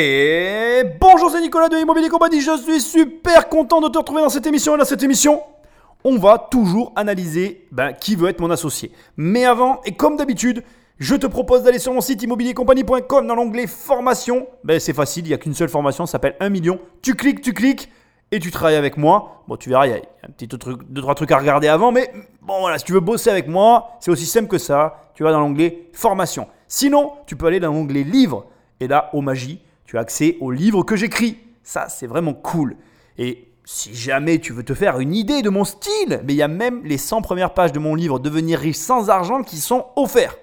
Et bonjour, c'est Nicolas de Immobilier Compagnie. Je suis super content de te retrouver dans cette émission. Et dans cette émission, on va toujours analyser ben, qui veut être mon associé. Mais avant, et comme d'habitude, je te propose d'aller sur mon site immobiliercompagnie.com dans l'onglet formation. Ben, c'est facile, il n'y a qu'une seule formation, ça s'appelle 1 million. Tu cliques, tu cliques et tu travailles avec moi. Bon, tu verras, il y a un petit truc, deux, trois trucs à regarder avant, mais bon, voilà, si tu veux bosser avec moi, c'est aussi simple que ça. Tu vas dans l'onglet formation. Sinon, tu peux aller dans l'onglet livres et là, au magie tu as accès aux livres que j'écris. Ça, c'est vraiment cool. Et si jamais tu veux te faire une idée de mon style, mais il y a même les 100 premières pages de mon livre Devenir riche sans argent qui sont offerts.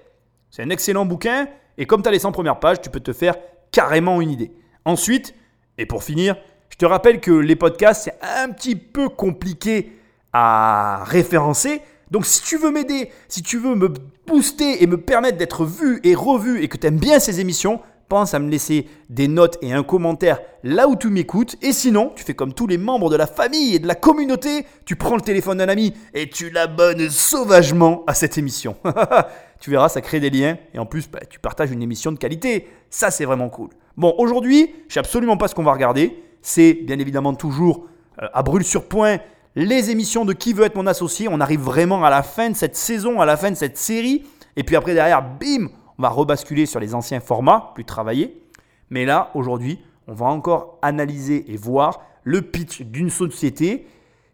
C'est un excellent bouquin et comme tu as les 100 premières pages, tu peux te faire carrément une idée. Ensuite, et pour finir, je te rappelle que les podcasts, c'est un petit peu compliqué à référencer. Donc si tu veux m'aider, si tu veux me booster et me permettre d'être vu et revu et que tu aimes bien ces émissions, pense à me laisser des notes et un commentaire là où tu m'écoutes. Et sinon, tu fais comme tous les membres de la famille et de la communauté, tu prends le téléphone d'un ami et tu l'abonnes sauvagement à cette émission. tu verras, ça crée des liens et en plus, bah, tu partages une émission de qualité. Ça, c'est vraiment cool. Bon, aujourd'hui, je sais absolument pas ce qu'on va regarder. C'est bien évidemment toujours euh, à brûle sur point les émissions de Qui veut être mon associé. On arrive vraiment à la fin de cette saison, à la fin de cette série. Et puis après, derrière, bim, on va rebasculer sur les anciens formats, plus travaillés. Mais là, aujourd'hui, on va encore analyser et voir le pitch d'une société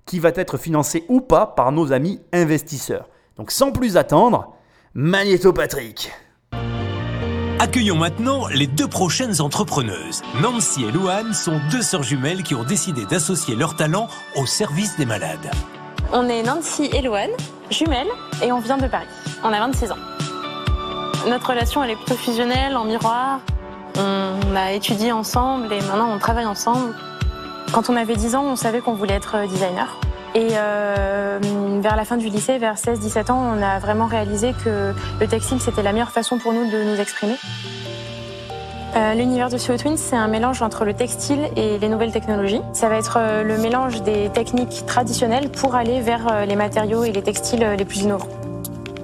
qui va être financée ou pas par nos amis investisseurs. Donc sans plus attendre, Magnéto Patrick. Accueillons maintenant les deux prochaines entrepreneuses. Nancy et Louane sont deux sœurs jumelles qui ont décidé d'associer leur talent au service des malades. On est Nancy et Louane, jumelles, et on vient de Paris. On a 26 ans. Notre relation, elle est plutôt fusionnelle, en miroir. On a étudié ensemble et maintenant on travaille ensemble. Quand on avait 10 ans, on savait qu'on voulait être designer. Et euh, vers la fin du lycée, vers 16-17 ans, on a vraiment réalisé que le textile, c'était la meilleure façon pour nous de nous exprimer. Euh, l'univers de CO Twins, c'est un mélange entre le textile et les nouvelles technologies. Ça va être euh, le mélange des techniques traditionnelles pour aller vers les matériaux et les textiles les plus innovants.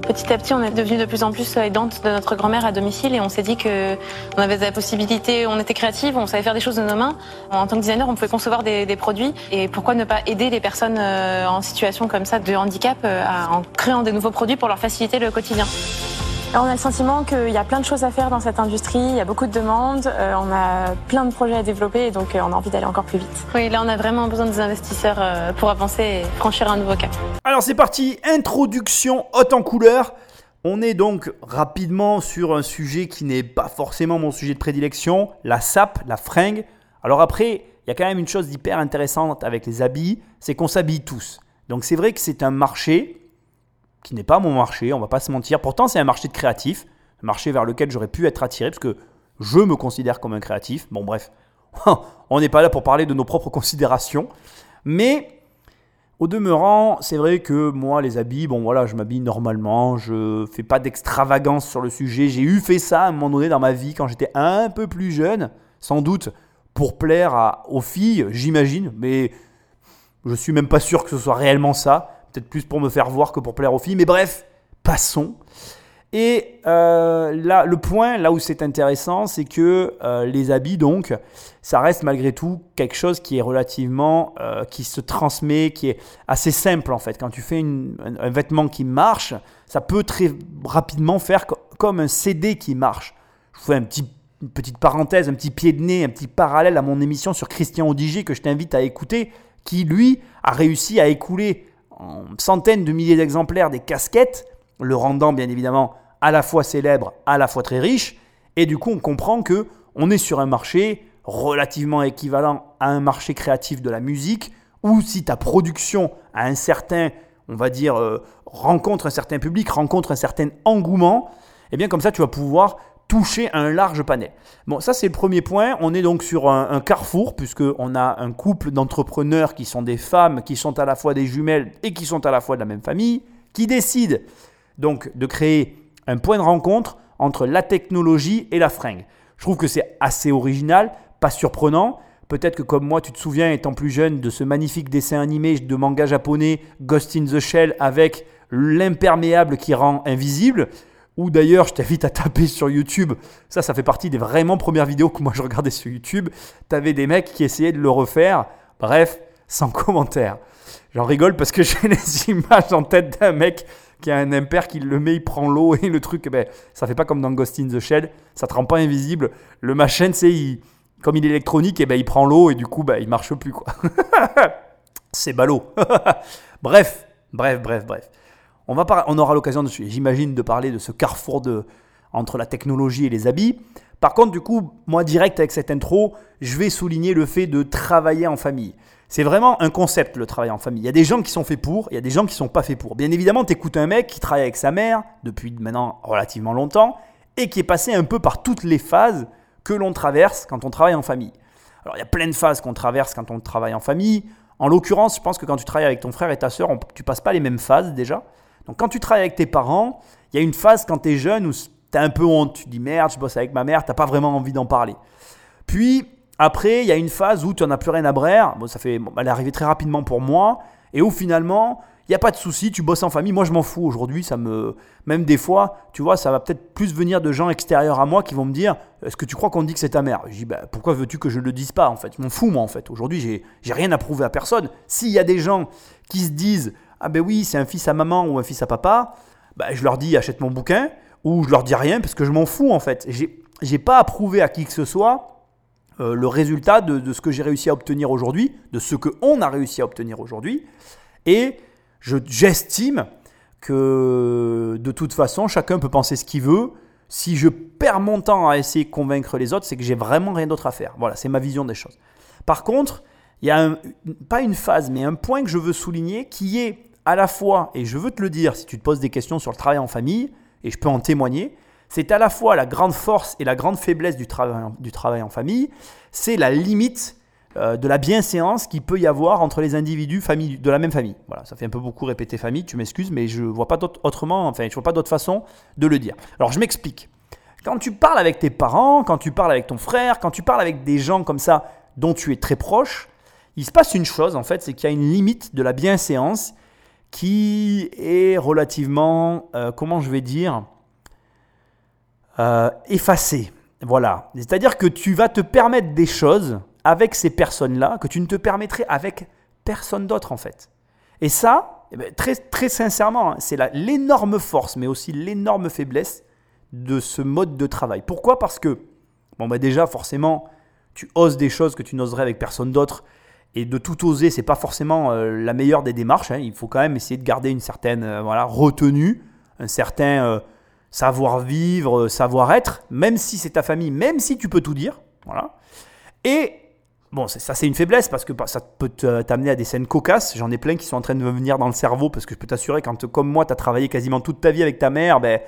Petit à petit, on est devenu de plus en plus aidante de notre grand-mère à domicile et on s'est dit que on avait la possibilité, on était créative, on savait faire des choses de nos mains. En tant que designer, on pouvait concevoir des, des produits et pourquoi ne pas aider les personnes euh, en situation comme ça de handicap euh, en créant des nouveaux produits pour leur faciliter le quotidien. On a le sentiment qu'il y a plein de choses à faire dans cette industrie, il y a beaucoup de demandes, euh, on a plein de projets à développer et donc on a envie d'aller encore plus vite. Oui, là on a vraiment besoin des investisseurs pour avancer et franchir un nouveau cap. Alors c'est parti, introduction haute en couleur. On est donc rapidement sur un sujet qui n'est pas forcément mon sujet de prédilection, la sape, la fringue. Alors après, il y a quand même une chose d'hyper intéressante avec les habits, c'est qu'on s'habille tous. Donc c'est vrai que c'est un marché qui n'est pas mon marché, on va pas se mentir. Pourtant, c'est un marché de créatifs, un marché vers lequel j'aurais pu être attiré parce que je me considère comme un créatif. Bon bref, on n'est pas là pour parler de nos propres considérations, mais au demeurant, c'est vrai que moi, les habits, bon voilà, je m'habille normalement, je fais pas d'extravagance sur le sujet. J'ai eu fait ça à un moment donné dans ma vie quand j'étais un peu plus jeune, sans doute pour plaire aux filles, j'imagine, mais je suis même pas sûr que ce soit réellement ça. Peut-être plus pour me faire voir que pour plaire aux filles. Mais bref, passons. Et euh, là, le point, là où c'est intéressant, c'est que euh, les habits, donc, ça reste malgré tout quelque chose qui est relativement, euh, qui se transmet, qui est assez simple en fait. Quand tu fais un, vêtement qui marche, ça peut très rapidement faire comme un CD qui marche. Je fais une petite parenthèse, un petit pied de nez, un petit parallèle à mon émission sur Christian Odiger que je t'invite à écouter, qui lui a réussi à écouler en centaines de milliers d'exemplaires des casquettes le rendant bien évidemment à la fois célèbre, à la fois très riche. Et du coup, on comprend que on est sur un marché relativement équivalent à un marché créatif de la musique, où si ta production a un certain, on va dire, euh, rencontre un certain public, rencontre un certain engouement, et eh bien comme ça, tu vas pouvoir toucher un large panel. Bon, ça c'est le premier point. On est donc sur un, un carrefour, puisqu'on a un couple d'entrepreneurs qui sont des femmes, qui sont à la fois des jumelles et qui sont à la fois de la même famille, qui décident donc de créer un point de rencontre entre la technologie et la fringue. Je trouve que c'est assez original, pas surprenant. Peut-être que comme moi, tu te souviens, étant plus jeune, de ce magnifique dessin animé de manga japonais Ghost in the Shell avec l'imperméable qui rend invisible. Ou d'ailleurs je t'invite à taper sur YouTube, ça ça fait partie des vraiment premières vidéos que moi je regardais sur YouTube, tu avais des mecs qui essayaient de le refaire, bref, sans commentaire. J'en rigole parce que j'ai les images en tête d'un mec qui a un impair qui le met, il prend l'eau et le truc, ben, ça fait pas comme dans Ghost in the Shell, ça te rend pas invisible. Le machin, c'est comme il est électronique, et ben, il prend l'eau et du coup, ben, il marche plus. c'est ballot. bref, bref, bref, bref. On, on aura l'occasion, j'imagine, de parler de ce carrefour entre la technologie et les habits. Par contre, du coup, moi, direct avec cette intro, je vais souligner le fait de travailler en famille. C'est vraiment un concept, le travail en famille. Il y a des gens qui sont faits pour, il y a des gens qui sont pas faits pour. Bien évidemment, tu écoutes un mec qui travaille avec sa mère depuis maintenant relativement longtemps et qui est passé un peu par toutes les phases que l'on traverse quand on travaille en famille. Alors, il y a plein de phases qu'on traverse quand on travaille en famille. En l'occurrence, je pense que quand tu travailles avec ton frère et ta soeur, tu passes pas les mêmes phases déjà. Donc, quand tu travailles avec tes parents, il y a une phase quand tu es jeune où tu as un peu honte. Tu dis merde, je bosse avec ma mère, tu pas vraiment envie d'en parler. Puis, après, il y a une phase où tu n'en as plus rien à brère. Bon, ça fait, elle est arrivée très rapidement pour moi. Et où finalement, il n'y a pas de souci, tu bosses en famille. Moi, je m'en fous aujourd'hui. Ça me, même des fois, tu vois, ça va peut-être plus venir de gens extérieurs à moi qui vont me dire Est-ce que tu crois qu'on dit que c'est ta mère? Je dis bah, Pourquoi veux-tu que je ne le dise pas En fait, je m'en fous, moi, en fait. Aujourd'hui, j'ai, j'ai rien à prouver à personne. S'il y a des gens qui se disent Ah ben oui, c'est un fils à maman ou un fils à papa, bah, je leur dis Achète mon bouquin. Ou je leur dis rien parce que je m'en fous, en fait. J'ai, pas à prouver à qui que ce soit euh, le résultat de, ce que j'ai réussi à obtenir aujourd'hui, de ce qu'on a réussi à obtenir aujourd'hui. Et j'estime que de toute façon, chacun peut penser ce qu'il veut. Si je perds mon temps à essayer de convaincre les autres, c'est que j'ai vraiment rien d'autre à faire. Voilà, c'est ma vision des choses. Par contre, il y a pas une phase, mais un point que je veux souligner qui est à la fois, et je veux te le dire si tu te poses des questions sur le travail en famille, et je peux en témoigner, c'est à la fois la grande force et la grande faiblesse du travail, en famille, c'est la limite euh, de la bienséance qu'il peut y avoir entre les individus famille, de la même famille. Voilà, ça fait un peu beaucoup répéter famille, tu m'excuses, mais je vois pas autrement, enfin, je vois pas d'autre façon de le dire. Alors je m'explique. Quand tu parles avec tes parents, quand tu parles avec ton frère, quand tu parles avec des gens comme ça dont tu es très proche, il se passe une chose en fait, c'est qu'il y a une limite de la bienséance qui est relativement, euh, comment je vais dire, euh, effacé. Voilà. C'est-à-dire que tu vas te permettre des choses avec ces personnes-là que tu ne te permettrais avec personne d'autre en fait. Et ça, eh ben, très, très sincèrement, hein, c'est l'énorme force, mais aussi l'énorme faiblesse de ce mode de travail. Pourquoi? Parce que, bon, bah déjà, forcément, tu oses des choses que tu n'oserais avec personne d'autre. Et de tout oser, c'est pas forcément euh, la meilleure des démarches. Hein. Il faut quand même essayer de garder une certaine euh, voilà, retenue, un certain savoir-vivre, euh, savoir-être, même si c'est ta famille, même si tu peux tout dire. Voilà. Et bon, ça c'est une faiblesse parce que bah, ça peut t'amener à des scènes cocasses. J'en ai plein qui sont en train de venir dans le cerveau parce que je peux t'assurer, quand comme moi, tu as travaillé quasiment toute ta vie avec ta mère, ben,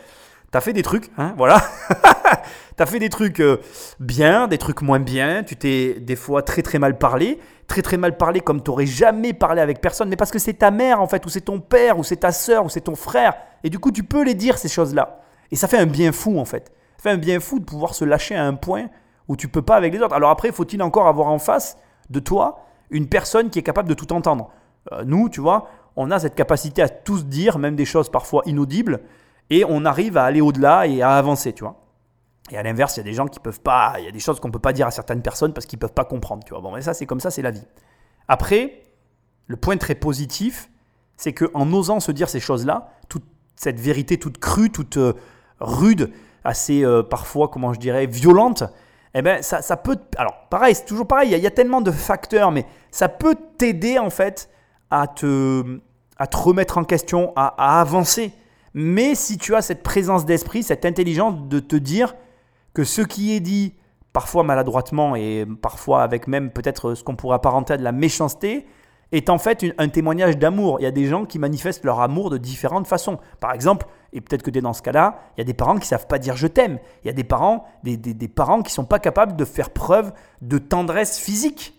tu as fait des trucs, hein, voilà. tu as fait des trucs euh, bien, des trucs moins bien. Tu t'es des fois très très mal parlé. Très très mal parlé comme tu n'aurais jamais parlé avec personne. Mais parce que c'est ta mère en fait, ou c'est ton père, ou c'est ta soeur, ou c'est ton frère. Et du coup, tu peux les dire ces choses-là. Et ça fait un bien fou en fait. Ça fait un bien fou de pouvoir se lâcher à un point où tu peux pas avec les autres. Alors après, faut-il encore avoir en face de toi une personne qui est capable de tout entendre? Euh, Nous, tu vois, on a cette capacité à tous dire, même des choses parfois inaudibles, et on arrive à aller au-delà et à avancer, tu vois. Et à l'inverse, il y a des gens qui peuvent pas, il y a des choses qu'on peut pas dire à certaines personnes parce qu'ils peuvent pas comprendre, tu vois. Bon, mais ça, c'est comme ça, c'est la vie. Après, le point très positif, c'est qu'en osant se dire ces choses-là, toute cette vérité toute crue, toute euh, rude, assez euh, parfois, comment je dirais, violente, eh ben, ça, ça peut. Alors, pareil, c'est toujours pareil, il y, a, tellement de facteurs, mais ça peut t'aider en fait à te, à te remettre en question, à, avancer. Mais si tu as cette présence d'esprit, cette intelligence de te dire que ce qui est dit, parfois maladroitement et parfois avec même peut-être ce qu'on pourrait apparenter à de la méchanceté, est en fait un témoignage d'amour. Il y a des gens qui manifestent leur amour de différentes façons. Par exemple, et peut-être que tu es dans ce cas-là, il y a des parents qui savent pas dire je t'aime. Il y a des parents, des, des, parents qui sont pas capables de faire preuve de tendresse physique.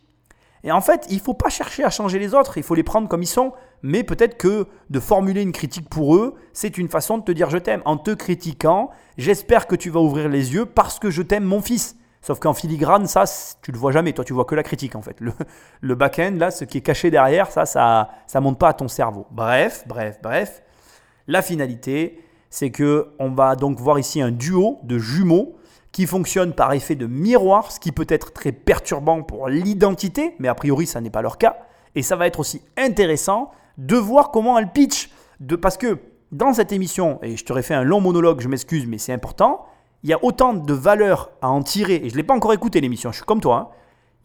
Et en fait, il ne faut pas chercher à changer les autres, il faut les prendre comme ils sont. Mais peut-être que de formuler une critique pour eux, c'est une façon de te dire je t'aime. En te critiquant, j'espère que tu vas ouvrir les yeux parce que je t'aime mon fils. Sauf qu'en filigrane, ça, tu le vois jamais. Toi, tu vois que la critique, en fait. Le, le back-end, là, ce qui est caché derrière, ça, ça, ça monte pas à ton cerveau. Bref, bref, bref. La finalité, c'est que on va donc voir ici un duo de jumeaux qui fonctionne par effet de miroir, ce qui peut être très perturbant pour l'identité, mais a priori ça n'est pas leur cas. Et ça va être aussi intéressant de voir comment elle pitch. De, parce que dans cette émission, et je t'aurais fait un long monologue, je m'excuse, mais c'est important, il y a autant de valeurs à en tirer, et je ne l'ai pas encore écouté l'émission, je suis comme toi, hein.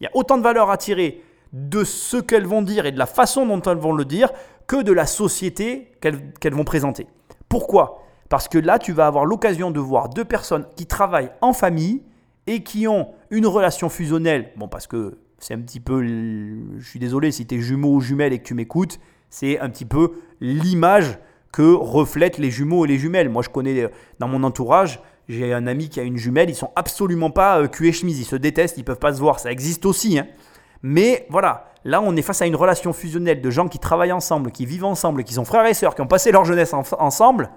il y a autant de valeurs à tirer de ce qu'elles vont dire et de la façon dont elles vont le dire que de la société qu'elles vont présenter. Pourquoi? Parce que là, tu vas avoir l'occasion de voir deux personnes qui travaillent en famille et qui ont une relation fusionnelle. Bon, parce que c'est un petit peu, je suis désolé si tu es jumeau ou jumelle et que tu m'écoutes, c'est un petit peu l'image que reflètent les jumeaux et les jumelles. Moi, je connais euh, dans mon entourage, j'ai un ami qui a une jumelle, ils sont absolument pas euh, cul et chemise, ils se détestent, ils peuvent pas se voir, ça existe aussi. Hein. Mais voilà, là on est face à une relation fusionnelle de gens qui travaillent ensemble, qui vivent ensemble, qui sont frères et sœurs, qui ont passé leur jeunesse ensemble.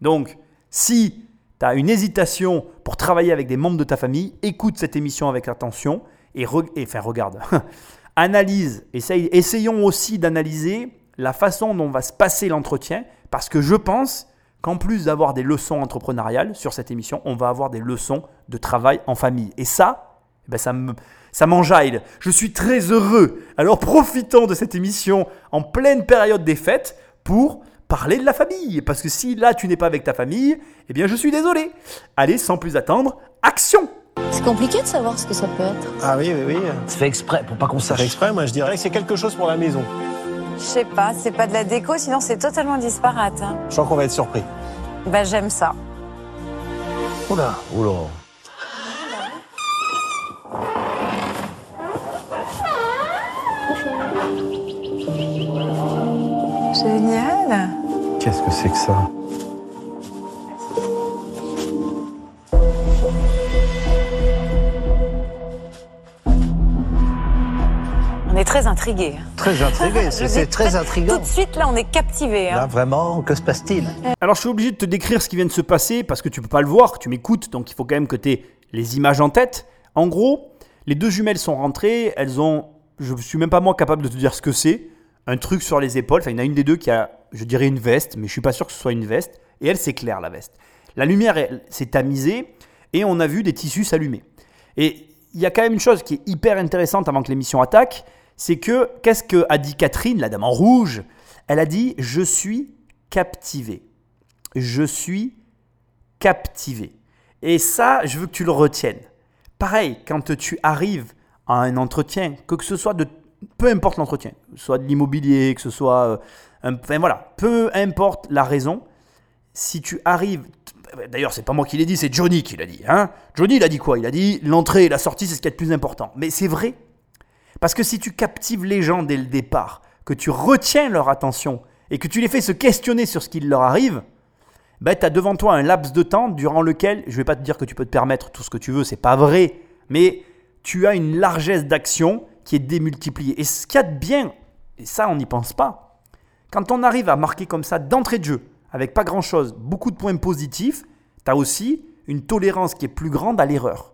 Donc, si tu as une hésitation pour travailler avec des membres de ta famille, écoute cette émission avec attention et, enfin regarde, analyse, essayons aussi d'analyser la façon dont va se passer l'entretien, parce que je pense qu'en plus d'avoir des leçons entrepreneuriales sur cette émission, on va avoir des leçons de travail en famille. Et ça, eh ben ça me, ça m'enjaille. Je suis très heureux. Alors profitons de cette émission en pleine période des fêtes pour parler de la famille. Parce que si là tu n'es pas avec ta famille, eh bien je suis désolé. Allez, sans plus attendre, action C'est compliqué de savoir ce que ça peut être. Ah oui, oui, oui. C'est fait exprès pour pas qu'on sache. fait exprès, moi je dirais que c'est quelque chose pour la maison. Je sais pas, c'est pas de la déco, sinon c'est totalement disparate. hein. Je crois qu'on va être surpris. Bah j'aime ça. Oula, oula. Génial. Qu'est-ce que c'est que ça On est très intrigués. Très intrigué, c'est très Tout intriguant. de suite là, on est captivés. Là, Hein. vraiment, que se passe-t-il Alors je suis obligé de te décrire ce qui vient de se passer parce que tu peux pas le voir, tu m'écoutes, donc il faut quand même que tu aies les images en tête. En gros, les deux jumelles sont rentrées, elles ont, je suis même pas moi capable de te dire ce que c'est, un truc sur les épaules, enfin il y en a une des deux qui a, je dirais une veste, mais je suis pas sûr que ce soit une veste, et elle c'est clair la veste. La lumière s'est tamisée et on a vu des tissus s'allumer. Et il y a quand même une chose qui est hyper intéressante avant que l'émission attaque, c'est que qu'est-ce que a dit Catherine, la dame en rouge? Elle a dit je suis captivé. Je suis captivé. Et ça, je veux que tu le retiennes. Pareil, quand tu arrives à un entretien, que ce soit de peu importe l'entretien, que ce soit de l'immobilier, que ce soit euh, enfin voilà, peu importe la raison, si tu arrives D'ailleurs, c'est pas moi qui l'ai dit, c'est Johnny qui l'a dit. Hein Johnny, il a dit quoi? Il a dit l'entrée et la sortie, c'est ce qui est le plus important. Mais c'est vrai. Parce que si tu captives les gens dès le départ, que tu retiens leur attention et que tu les fais se questionner sur ce qui leur arrive, ben, tu as devant toi un laps de temps durant lequel, je vais pas te dire que tu peux te permettre tout ce que tu veux, c'est pas vrai, mais tu as une largesse d'action qui est démultipliée. Et ce qu'il y a de bien, et ça on n'y pense pas, quand on arrive à marquer comme ça d'entrée de jeu, avec pas grand-chose, beaucoup de points positifs, tu as aussi une tolérance qui est plus grande à l'erreur.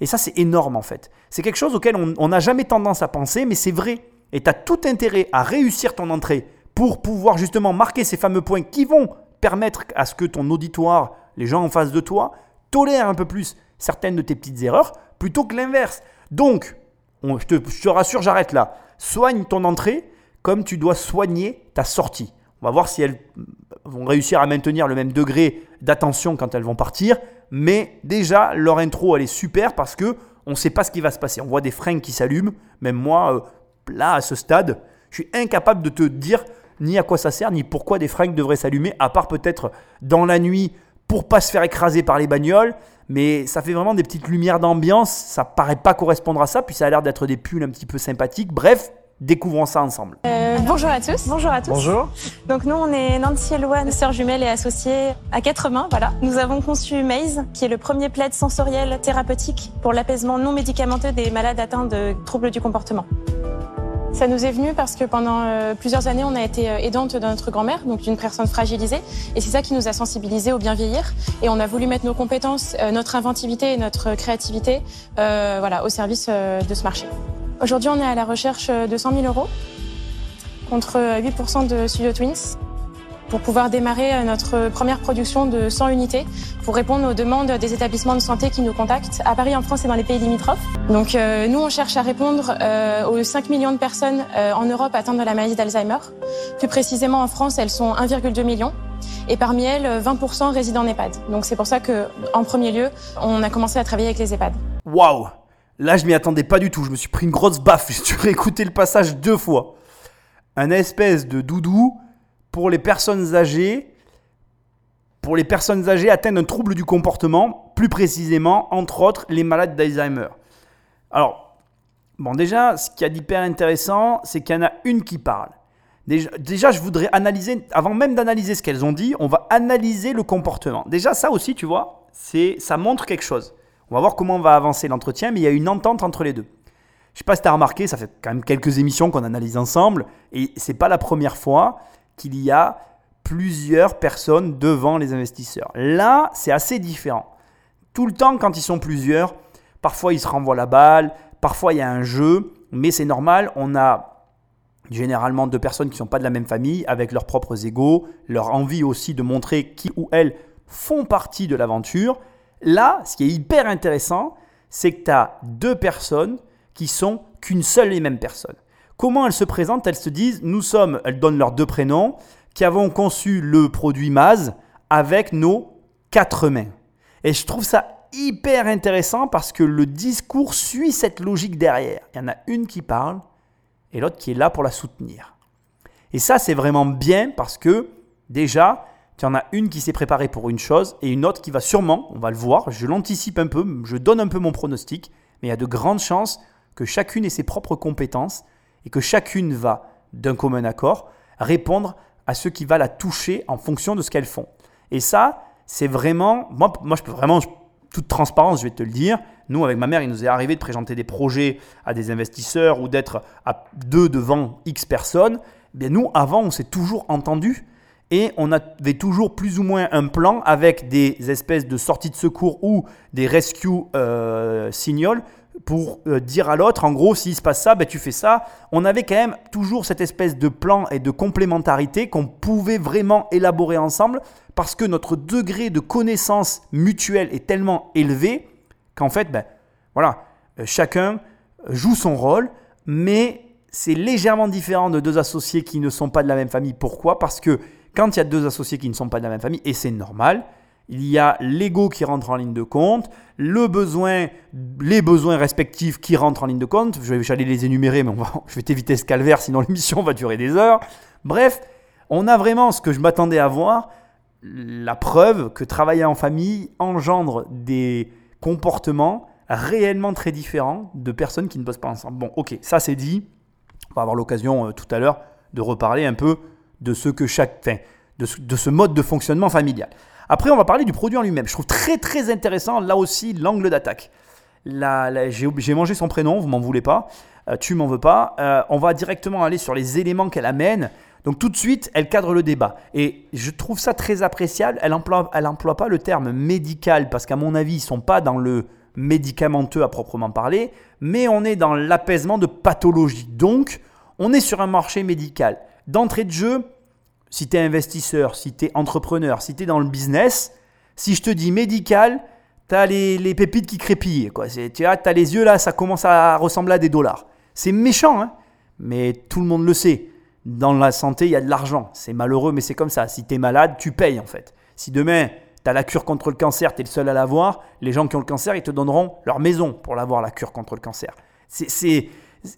Et ça, c'est énorme en fait. C'est quelque chose auquel on n'a jamais tendance à penser, mais c'est vrai. Et tu as tout intérêt à réussir ton entrée pour pouvoir justement marquer ces fameux points qui vont permettre à ce que ton auditoire, les gens en face de toi, tolèrent un peu plus certaines de tes petites erreurs plutôt que l'inverse. Donc, je te rassure, j'arrête là. Soigne ton entrée comme tu dois soigner ta sortie. On va voir si elles vont réussir à maintenir le même degré d'attention quand elles vont partir. Mais déjà, leur intro, elle est super parce que on ne sait pas ce qui va se passer. On voit des fringues qui s'allument. Même moi, euh, là, à ce stade, je suis incapable de te dire ni à quoi ça sert, ni pourquoi des fringues devraient s'allumer, à part peut-être dans la nuit pour pas se faire écraser par les bagnoles. Mais ça fait vraiment des petites lumières d'ambiance. Ça paraît pas correspondre à ça. Puis ça a l'air d'être des pulls un petit peu sympathiques. Bref, découvrons ça ensemble. Euh, bonjour à tous. Bonjour à tous. Bonjour. Donc nous, on est Nancy et Loane, sœurs jumelles et associées à quatre mains. Voilà. Nous avons conçu Maze, qui est le premier plaid sensoriel thérapeutique pour l'apaisement non médicamenteux des malades atteints de troubles du comportement. Ça nous est venu parce que pendant euh, plusieurs années, on a été euh, aidante de notre grand-mère, donc d'une personne fragilisée. Et c'est ça qui nous a sensibilisés au bien vieillir. Et on a voulu mettre nos compétences, notre inventivité et notre créativité euh, voilà, au service de ce marché. Aujourd'hui, on est à la recherche de 100 000 euros contre euh, 8% de Studio Twins pour pouvoir démarrer notre première production de 100 unités pour répondre aux demandes des établissements de santé qui nous contactent à Paris, en France et dans les pays limitrophes. Donc euh, nous, on cherche à répondre euh, aux 5 millions de personnes euh, en Europe atteintes de la maladie d'Alzheimer. Plus précisément, en France, elles sont 1,2 million. Et parmi elles, euh, 20% résident en EHPAD. Donc c'est pour ça que, en premier lieu, on a commencé à travailler avec les EHPAD. Waouh Là, je m'y attendais pas du tout. Je me suis pris une grosse baffe. J'ai dû réécouter le passage deux fois. Un espèce de doudou pour les personnes âgées, pour les personnes âgées atteintes d'un trouble du comportement, plus précisément, entre autres, les malades d'Alzheimer. Alors, bon, déjà, ce qu'il y a d'hyper intéressant, c'est qu'il y en a une qui parle. Déjà, déjà, je voudrais analyser, avant même d'analyser ce qu'elles ont dit, on va analyser le comportement. Déjà, ça aussi, tu vois, c'est, ça montre quelque chose. On va voir comment on va avancer l'entretien, mais il y a une entente entre les deux. Je sais pas si tu as remarqué, ça fait quand même quelques émissions qu'on analyse ensemble, et c'est pas la première fois qu'il y a plusieurs personnes devant les investisseurs. Là, c'est assez différent. Tout le temps, quand ils sont plusieurs, parfois ils se renvoient la balle, parfois il y a un jeu, mais c'est normal, on a généralement deux personnes qui ne sont pas de la même famille, avec leurs propres égaux, leur envie aussi de montrer qui ou elles font partie de l'aventure. Là, ce qui est hyper intéressant, c'est que tu as deux personnes qui sont qu'une seule et même personne. Comment elles se présentent? Elles se disent, nous sommes, elles donnent leurs deux prénoms, qui avons conçu le produit Maz avec nos quatre mains. Et je trouve ça hyper intéressant parce que le discours suit cette logique derrière. Il y en a une qui parle et l'autre qui est là pour la soutenir. Et ça, c'est vraiment bien parce que déjà, tu en as une qui s'est préparée pour une chose et une autre qui va sûrement, on va le voir, je l'anticipe un peu, je donne un peu mon pronostic, mais il y a de grandes chances que chacune ait ses propres compétences et que chacune va, d'un commun accord, répondre à ce qui va la toucher en fonction de ce qu'elles font. Et ça, c'est vraiment, moi, moi je peux vraiment, toute transparence, je vais te le dire, nous, avec ma mère, il nous est arrivé de présenter des projets à des investisseurs ou d'être à deux devant X personnes. Eh bien, nous, avant, on s'est toujours entendu et on avait toujours plus ou moins un plan avec des espèces de sorties de secours ou des rescue euh, signals pour euh, dire à l'autre, en gros, s'il se passe ça, ben, tu fais ça. On avait quand même toujours cette espèce de plan et de complémentarité qu'on pouvait vraiment élaborer ensemble parce que notre degré de connaissance mutuelle est tellement élevé qu'en fait, ben, voilà, euh, chacun joue son rôle, mais c'est légèrement différent de deux associés qui ne sont pas de la même famille. Pourquoi? Parce que quand il y a deux associés qui ne sont pas de la même famille, et c'est normal, il y a l'ego qui rentre en ligne de compte, le besoin, les besoins respectifs qui rentrent en ligne de compte. Je vais j'allais les énumérer, mais je vais t'éviter ce calvaire, sinon l'émission va durer des heures. Bref, on a vraiment ce que je m'attendais à voir, la preuve que travailler en famille engendre des comportements réellement très différents de personnes qui ne bossent pas ensemble. Bon, ok, ça c'est dit. On va avoir l'occasion euh, tout à l'heure de reparler un peu de ce que chaque, de, ce- de ce mode de fonctionnement familial. Après, on va parler du produit en lui-même. Je trouve très très intéressant là aussi l'angle d'attaque. La- J'ai mangé son prénom, vous m'en voulez pas, euh, tu m'en veux pas. Euh, on va directement aller sur les éléments qu'elle amène. Donc tout de suite, elle cadre le débat. Et je trouve ça très appréciable. Elle emploie, elle pas le terme médical parce qu'à mon avis, ils sont pas dans le médicamenteux à proprement parler, mais on est dans l'apaisement de pathologie. Donc, on est sur un marché médical. D'entrée de jeu, si tu es investisseur, si tu es entrepreneur, si tu es dans le business, si je te dis médical, tu as les, les pépites qui crépillent. Quoi. Tu as, les yeux là, ça commence à ressembler à des dollars. C'est méchant, hein mais tout le monde le sait. Dans la santé, il y a de l'argent. C'est malheureux, mais c'est comme ça. Si tu es malade, tu payes en fait. Si demain, tu as la cure contre le cancer, tu es le seul à l'avoir, les gens qui ont le cancer, ils te donneront leur maison pour l'avoir, la cure contre le cancer. C'est,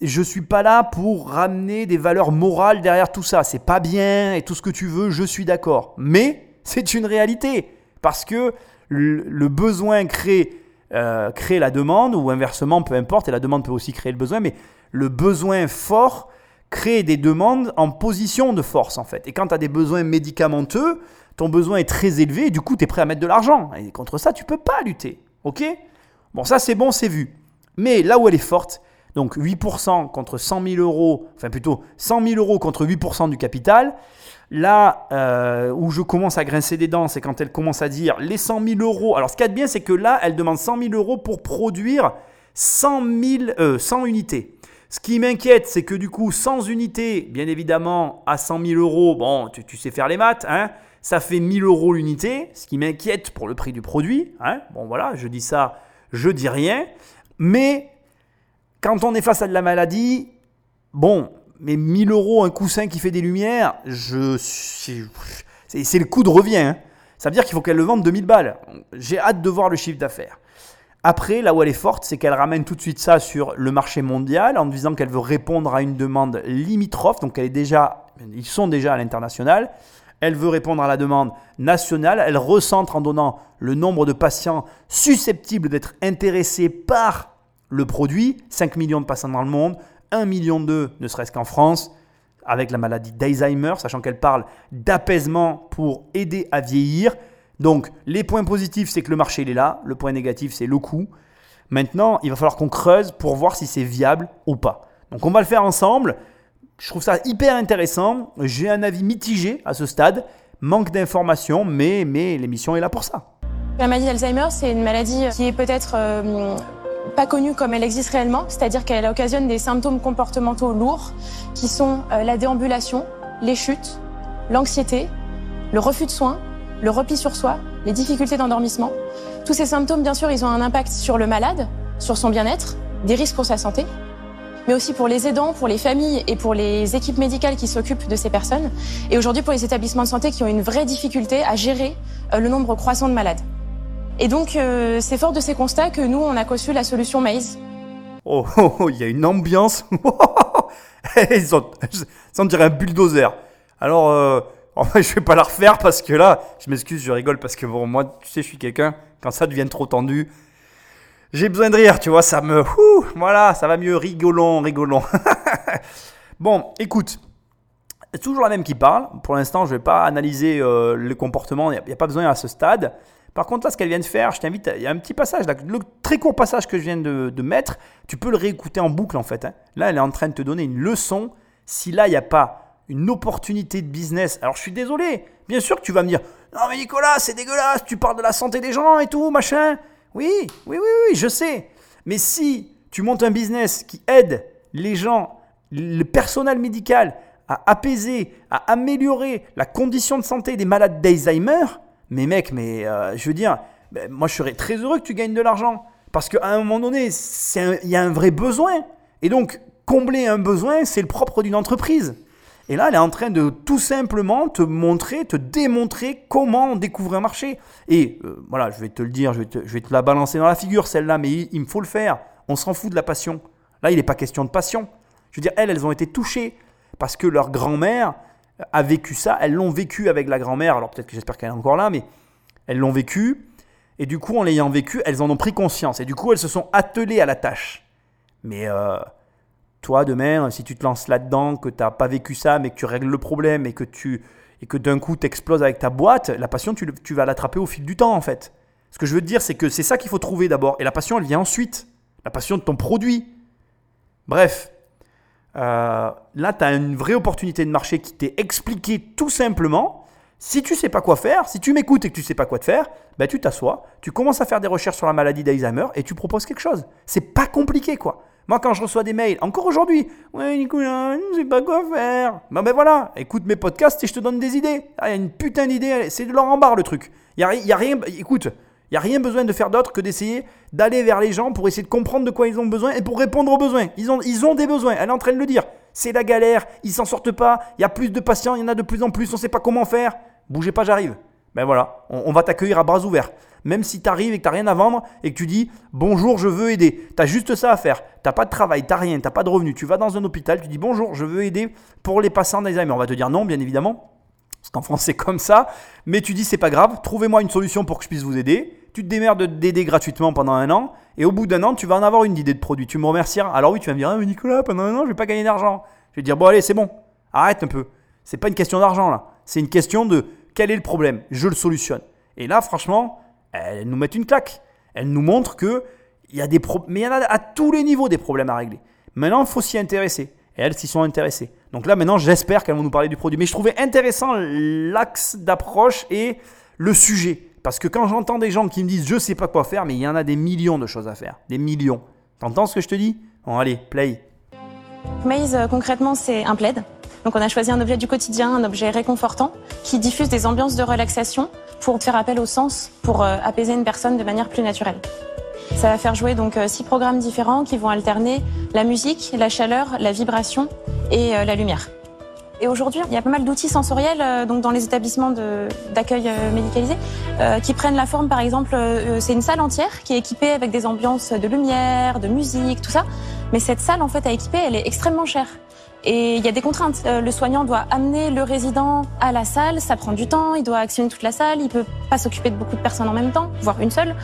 je suis pas là pour ramener des valeurs morales derrière tout ça. C'est pas bien et tout ce que tu veux, je suis d'accord. Mais c'est une réalité. Parce que le, besoin crée, euh, crée la demande, ou inversement, peu importe, et la demande peut aussi créer le besoin, mais le besoin fort crée des demandes en position de force en fait. Et quand tu as des besoins médicamenteux, ton besoin est très élevé et du coup tu es prêt à mettre de l'argent. Et contre ça, tu peux pas lutter. OK? Bon, ça c'est bon, c'est vu. Mais là où elle est forte, donc 8% contre 100 000 euros, enfin plutôt 100 000 euros contre 8% du capital, là euh, où je commence à grincer des dents, c'est quand elle commence à dire les 100 000 euros. Alors ce qu'il y a de bien, c'est que là, elle demande 100 000 euros pour produire 100, 000, euh, 100 unités. Ce qui m'inquiète, c'est que du coup, sans unité, bien évidemment, à 100 000 euros, bon, tu, tu sais faire les maths, hein, ça fait 1000 euros l'unité, ce qui m'inquiète pour le prix du produit. Hein. Bon, voilà, je dis ça, je dis rien. Mais quand on est face à de la maladie, bon, mais 1000 euros, un coussin qui fait des lumières, je, c'est, le coût de revient. hein. Ça veut dire qu'il faut qu'elle le vende 2000 balles. J'ai hâte de voir le chiffre d'affaires. Après, là où elle est forte, c'est qu'elle ramène tout de suite ça sur le marché mondial en disant qu'elle veut répondre à une demande limitrophe. Donc, elle est déjà, ils sont déjà à l'international. Elle veut répondre à la demande nationale. Elle recentre en donnant le nombre de patients susceptibles d'être intéressés par le produit. 5 millions de patients dans le monde, 1 million d'eux, ne serait-ce qu'en France, avec la maladie d'Alzheimer, sachant qu'elle parle d'apaisement pour aider à vieillir. Donc, les points positifs, c'est que le marché il est là. Le point négatif, c'est le coût. Maintenant, il va falloir qu'on creuse pour voir si c'est viable ou pas. Donc, on va le faire ensemble. Je trouve ça hyper intéressant. J'ai un avis mitigé à ce stade. Manque d'informations, mais, mais l'émission est là pour ça. La maladie d'Alzheimer, c'est une maladie qui est peut-être euh, pas connue comme elle existe réellement, c'est-à-dire qu'elle occasionne des symptômes comportementaux lourds qui sont euh, la déambulation, les chutes, l'anxiété, le refus de soins, le repli sur soi, les difficultés d'endormissement. Tous ces symptômes, bien sûr, ils ont un impact sur le malade, sur son bien-être, des risques pour sa santé, mais aussi pour les aidants, pour les familles et pour les équipes médicales qui s'occupent de ces personnes, et aujourd'hui pour les établissements de santé qui ont une vraie difficulté à gérer euh, le nombre croissant de malades. Et donc, euh, c'est fort de ces constats que nous, on a conçu la solution Maze. Oh, oh, oh, il y a une ambiance. Ils sont, ça on dirait un bulldozer. Alors, euh, je vais pas la refaire parce que là, je m'excuse, je rigole parce que bon, moi, tu sais, je suis quelqu'un, quand ça devient trop tendu, j'ai besoin de rire, tu vois, ça me... voilà, ça va mieux, rigolons, rigolons. bon, écoute, toujours la même qui parle. Pour l'instant, je ne vais pas analyser euh, le comportement, il n'y a pas besoin à ce stade. Par contre, là, ce qu'elle vient de faire, je t'invite, il y a un petit passage, le très court passage que je viens de, de mettre, tu peux le réécouter en boucle en fait. hein. Là, elle est en train de te donner une leçon. Si là, il n'y a pas une opportunité de business, alors je suis désolé, bien sûr que tu vas me dire, non mais Nicolas, c'est dégueulasse, tu parles de la santé des gens et tout, machin. Oui, oui, oui, oui, je sais. Mais si tu montes un business qui aide les gens, le personnel médical à apaiser, à améliorer la condition de santé des malades d'Alzheimer, mais mec, mais euh, je veux dire, ben, moi je serais très heureux que tu gagnes de l'argent. Parce qu'à un moment donné, il y a un vrai besoin. Et donc, combler un besoin, c'est le propre d'une entreprise. Et là, elle est en train de tout simplement te montrer, te démontrer comment on découvre un marché. Et euh, voilà, je vais te le dire, je vais te, je vais te la balancer dans la figure, celle-là, mais il, il me faut le faire. On s'en fout de la passion. Là, il n'est pas question de passion. Je veux dire, elles, elles ont été touchées parce que leur grand-mère a vécu ça. Elles l'ont vécu avec la grand-mère. Alors peut-être que j'espère qu'elle est encore là, mais elles l'ont vécu. Et du coup, en l'ayant vécu, elles en ont pris conscience. Et du coup, elles se sont attelées à la tâche. Mais euh, toi, demain, si tu te lances là-dedans, que tu n'as pas vécu ça, mais que tu règles le problème et que, tu, et que d'un coup, tu exploses avec ta boîte, la passion, tu, tu vas l'attraper au fil du temps, en fait. Ce que je veux te dire, c'est que c'est ça qu'il faut trouver d'abord. Et la passion, elle vient ensuite. La passion de ton produit. Bref, euh, là, tu as une vraie opportunité de marché qui t'est expliquée tout simplement. Si tu sais pas quoi faire, si tu m'écoutes et que tu sais pas quoi te faire, ben tu t'assois, tu commences à faire des recherches sur la maladie d'Alzheimer et tu proposes quelque chose. C'est pas compliqué quoi. Moi quand je reçois des mails, encore aujourd'hui, ouais Nicolas, je sais pas quoi faire. Ben ben voilà, écoute mes podcasts et je te donne des idées. Ah, Il y a une putain d'idée, c'est de leur en barre le truc. Il y a rien, écoute, il y a rien besoin de faire d'autre que d'essayer d'aller vers les gens pour essayer de comprendre de quoi ils ont besoin et pour répondre aux besoins. Ils ont, ils ont des besoins, elle est en train de le dire. C'est la galère, ils s'en sortent pas, il y a plus de patients, il y en a de plus en plus, on sait pas comment faire. Bougez pas, j'arrive. Ben voilà, on, on va t'accueillir à bras ouverts. Même si tu arrives et que tu rien à vendre et que tu dis bonjour, je veux aider. Tu as juste ça à faire. Tu pas de travail, tu rien, tu pas de revenus. Tu vas dans un hôpital, tu dis bonjour, je veux aider pour les patients d'Alzheimer. On va te dire non, bien évidemment. Parce qu'en France, c'est comme ça. Mais tu dis, c'est pas grave, trouvez-moi une solution pour que je puisse vous aider. Tu te démerdes d'aider gratuitement pendant un an. Et au bout d'un an, tu vas en avoir une idée de produit. Tu me remercieras. Alors oui, tu vas me dire, ah, mais Nicolas, pendant un an, je vais pas gagner d'argent. Je vais dire, bon, allez, c'est bon. Arrête un peu. C'est pas une question d'argent, là. C'est une question de quel est le problème. Je le solutionne. Et là, franchement, elles nous mettent une claque. Elles nous montrent que il y a des problèmes. Mais il y en a à tous les niveaux des problèmes à régler. Maintenant, il faut s'y intéresser. Et elles s'y sont intéressées. Donc là, maintenant, j'espère qu'elles vont nous parler du produit. Mais je trouvais intéressant l'axe d'approche et le sujet. Parce que quand j'entends des gens qui me disent je sais pas quoi faire, mais il y en a des millions de choses à faire. Des millions. T'entends ce que je te dis? Bon, allez, play. Maze, euh, concrètement, c'est un plaid. Donc on a choisi un objet du quotidien, un objet réconfortant, qui diffuse des ambiances de relaxation pour faire appel au sens, pour euh, apaiser une personne de manière plus naturelle. Ça va faire jouer donc euh, six programmes différents qui vont alterner la musique, la chaleur, la vibration et la lumière. Et aujourd'hui, il y a pas mal d'outils sensoriels euh, donc dans les établissements d'accueil euh, médicalisé euh, qui prennent la forme, par exemple, c'est une salle entière qui est équipée avec des ambiances de lumière, de musique, tout ça. Mais cette salle, en fait, à équiper, elle est extrêmement chère. Et il y a des contraintes. Euh, Le soignant doit amener le résident à la salle, ça prend du temps, il doit actionner toute la salle, il peut pas s'occuper de beaucoup de personnes en même temps, voire une seule.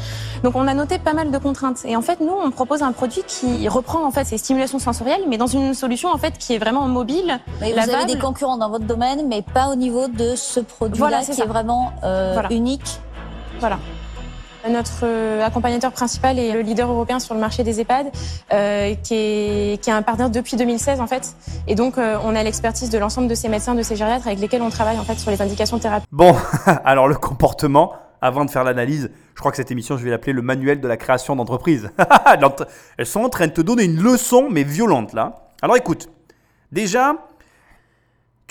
Donc on a noté pas mal de contraintes. Et en fait, nous, on propose un produit qui reprend en fait ces stimulations sensorielles, mais dans une solution en fait qui est vraiment mobile. Mais vous avez des concurrents dans votre domaine, mais pas au niveau de ce produit-là Voilà, qui ça. est vraiment euh, Voilà. unique. Voilà. Notre euh, accompagnateur principal est le leader européen sur le marché des EHPAD, euh, qui, est, qui est un partenaire depuis 2016 en fait. Et donc euh, on a l'expertise de l'ensemble de ces médecins, de ces gériatres avec lesquels on travaille en fait sur les indications thérapeutiques. Bon, alors le comportement, avant de faire l'analyse, je crois que cette émission, je vais l'appeler le manuel de la création d'entreprise. Elles sont en train de te donner une leçon, mais violente là. Alors écoute, déjà,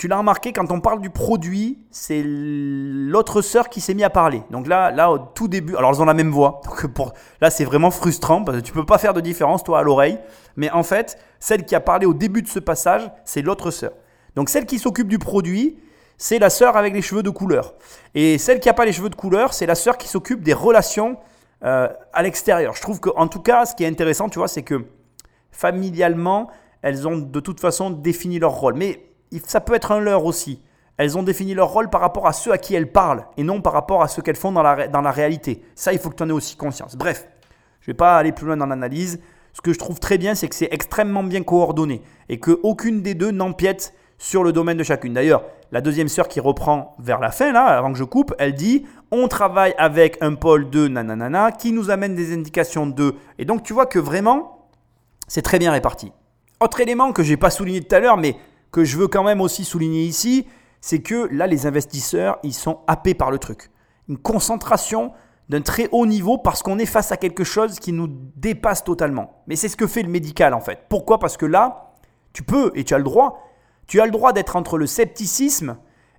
tu l'as remarqué, quand on parle du produit, c'est l'autre sœur qui s'est mis à parler. Donc là, là, au tout début, alors elles ont la même voix. Donc pour, là, c'est vraiment frustrant parce que tu peux pas faire de différence, toi, à l'oreille. Mais en fait, celle qui a parlé au début de ce passage, c'est l'autre sœur. Donc celle qui s'occupe du produit, c'est la sœur avec les cheveux de couleur. Et celle qui n'a pas les cheveux de couleur, c'est la sœur qui s'occupe des relations euh, à l'extérieur. Je trouve que, en tout cas, ce qui est intéressant, tu vois, c'est que familialement, elles ont de toute façon défini leur rôle. Mais ça peut être un leur aussi. Elles ont défini leur rôle par rapport à ceux à qui elles parlent et non par rapport à ce qu'elles font dans la, dans la réalité. Ça, il faut que tu en aies aussi conscience. Bref, je ne vais pas aller plus loin dans l'analyse. Ce que je trouve très bien, c'est que c'est extrêmement bien coordonné et qu'aucune des deux n'empiète sur le domaine de chacune. D'ailleurs, la deuxième sœur qui reprend vers la fin, là, avant que je coupe, elle dit on travaille avec un pôle de nananana qui nous amène des indications de. Et donc, tu vois que vraiment, c'est très bien réparti. Autre élément que j'ai pas souligné tout à l'heure, mais que je veux quand même aussi souligner ici, c'est que là, les investisseurs, ils sont happés par le truc. Une concentration d'un très haut niveau parce qu'on est face à quelque chose qui nous dépasse totalement. Mais c'est ce que fait le médical en fait. Pourquoi? Parce que là, tu peux et tu as le droit, tu as le droit d'être entre le scepticisme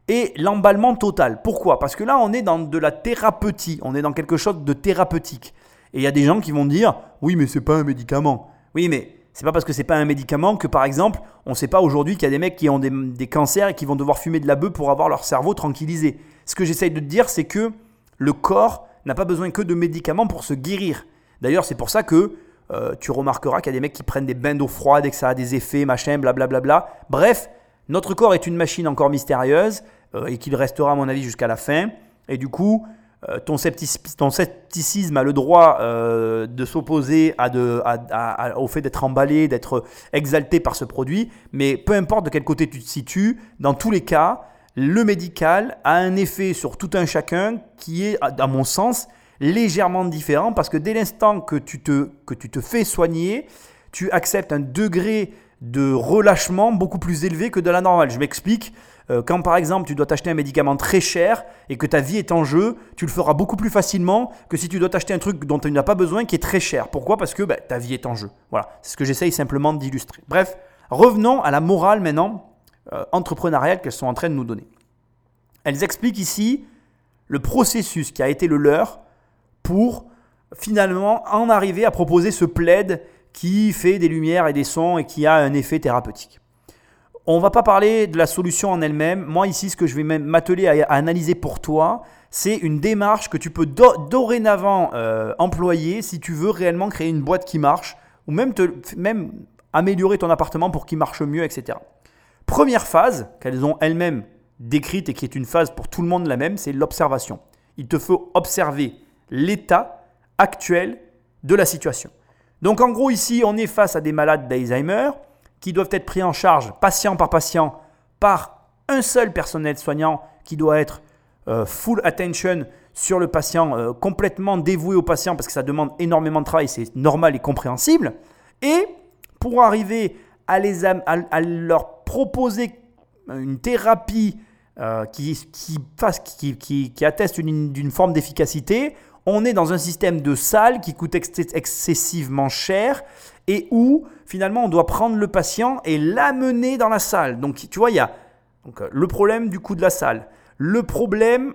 et l'emballement total. Pourquoi? Parce que là, on est dans de la thérapeutie, on est dans quelque chose de thérapeutique. Et il y a des gens qui vont dire oui, mais c'est pas un médicament. Oui, mais c'est pas parce que c'est pas un médicament que par exemple, on sait pas aujourd'hui qu'il y a des mecs qui ont des, cancers et qui vont devoir fumer de la bœuf pour avoir leur cerveau tranquillisé. Ce que j'essaye de te dire, c'est que le corps n'a pas besoin que de médicaments pour se guérir. D'ailleurs, c'est pour ça que euh, tu remarqueras qu'il y a des mecs qui prennent des bains d'eau froide et que ça a des effets, machin, blablabla. Bref, notre corps est une machine encore mystérieuse euh, et qu'il restera, à mon avis, jusqu'à la fin. Et du coup, ton, scepticisme, ton scepticisme a le droit euh, de s'opposer au fait d'être emballé, d'être exalté par ce produit. Mais peu importe de quel côté tu te situes, dans tous les cas, le médical a un effet sur tout un chacun qui est, à mon sens, légèrement différent parce que dès l'instant que que tu te fais soigner, tu acceptes un degré de relâchement beaucoup plus élevé que de la normale. Je m'explique. Euh, Quand par exemple tu dois t'acheter un médicament très cher et que ta vie est en jeu, tu le feras beaucoup plus facilement que si tu dois t'acheter un truc dont tu n'as pas besoin qui est très cher. Pourquoi? Parce que bah, ta vie est en jeu. Voilà, c'est ce que j'essaye simplement d'illustrer. Bref, revenons à la morale maintenant euh, entrepreneuriale qu'elles sont en train de nous donner. Elles expliquent ici le processus qui a été le leur pour finalement en arriver à proposer ce plaid qui fait des lumières et des sons et qui a un effet thérapeutique. On va pas parler de la solution en elle-même. Moi ici, ce que je vais m'atteler à, analyser pour toi, c'est une démarche que tu peux do- dorénavant euh, employer si tu veux réellement créer une boîte qui marche ou même, même améliorer ton appartement pour qu'il marche mieux, etc. Première phase qu'elles ont elles-mêmes décrite et qui est une phase pour tout le monde la même, c'est l'observation. Il te faut observer l'état actuel de la situation. Donc en gros ici, on est face à des malades d'Alzheimer qui doivent être pris en charge patient par patient par un seul personnel soignant qui doit être euh, full attention sur le patient, euh, complètement dévoué au patient parce que ça demande énormément de travail, c'est normal et compréhensible. Et pour arriver à, les à- leur proposer une thérapie euh, qui, qui, atteste une- d'une forme d'efficacité, on est dans un système de salle qui coûte ex- excessivement cher et où finalement on doit prendre le patient et l'amener dans la salle. Donc tu vois, il y a donc, euh, le problème du coût de la salle, le problème,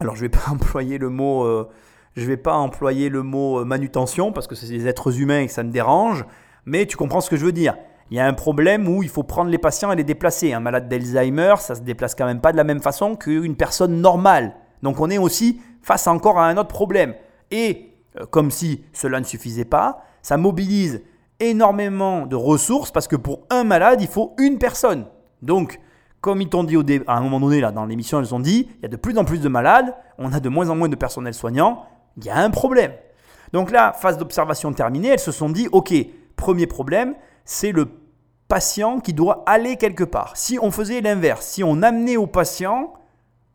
alors je vais pas employer le mot, euh, vais pas employer le mot euh, manutention parce que c'est des êtres humains et que ça me dérange, mais tu comprends ce que je veux dire. Il y a un problème où il faut prendre les patients et les déplacer. Un malade d'Alzheimer, ça se déplace quand même pas de la même façon qu'une personne normale. Donc on est aussi face encore à un autre problème. Et comme si cela ne suffisait pas, ça mobilise énormément de ressources parce que pour un malade, il faut une personne. Donc, comme ils t'ont dit au à un moment donné, là, dans l'émission, ils ont dit, il y a de plus en plus de malades, on a de moins en moins de personnel soignant, il y a un problème. Donc là, phase d'observation terminée, elles se sont dit, ok, premier problème, c'est le patient qui doit aller quelque part. Si on faisait l'inverse, si on amenait au patient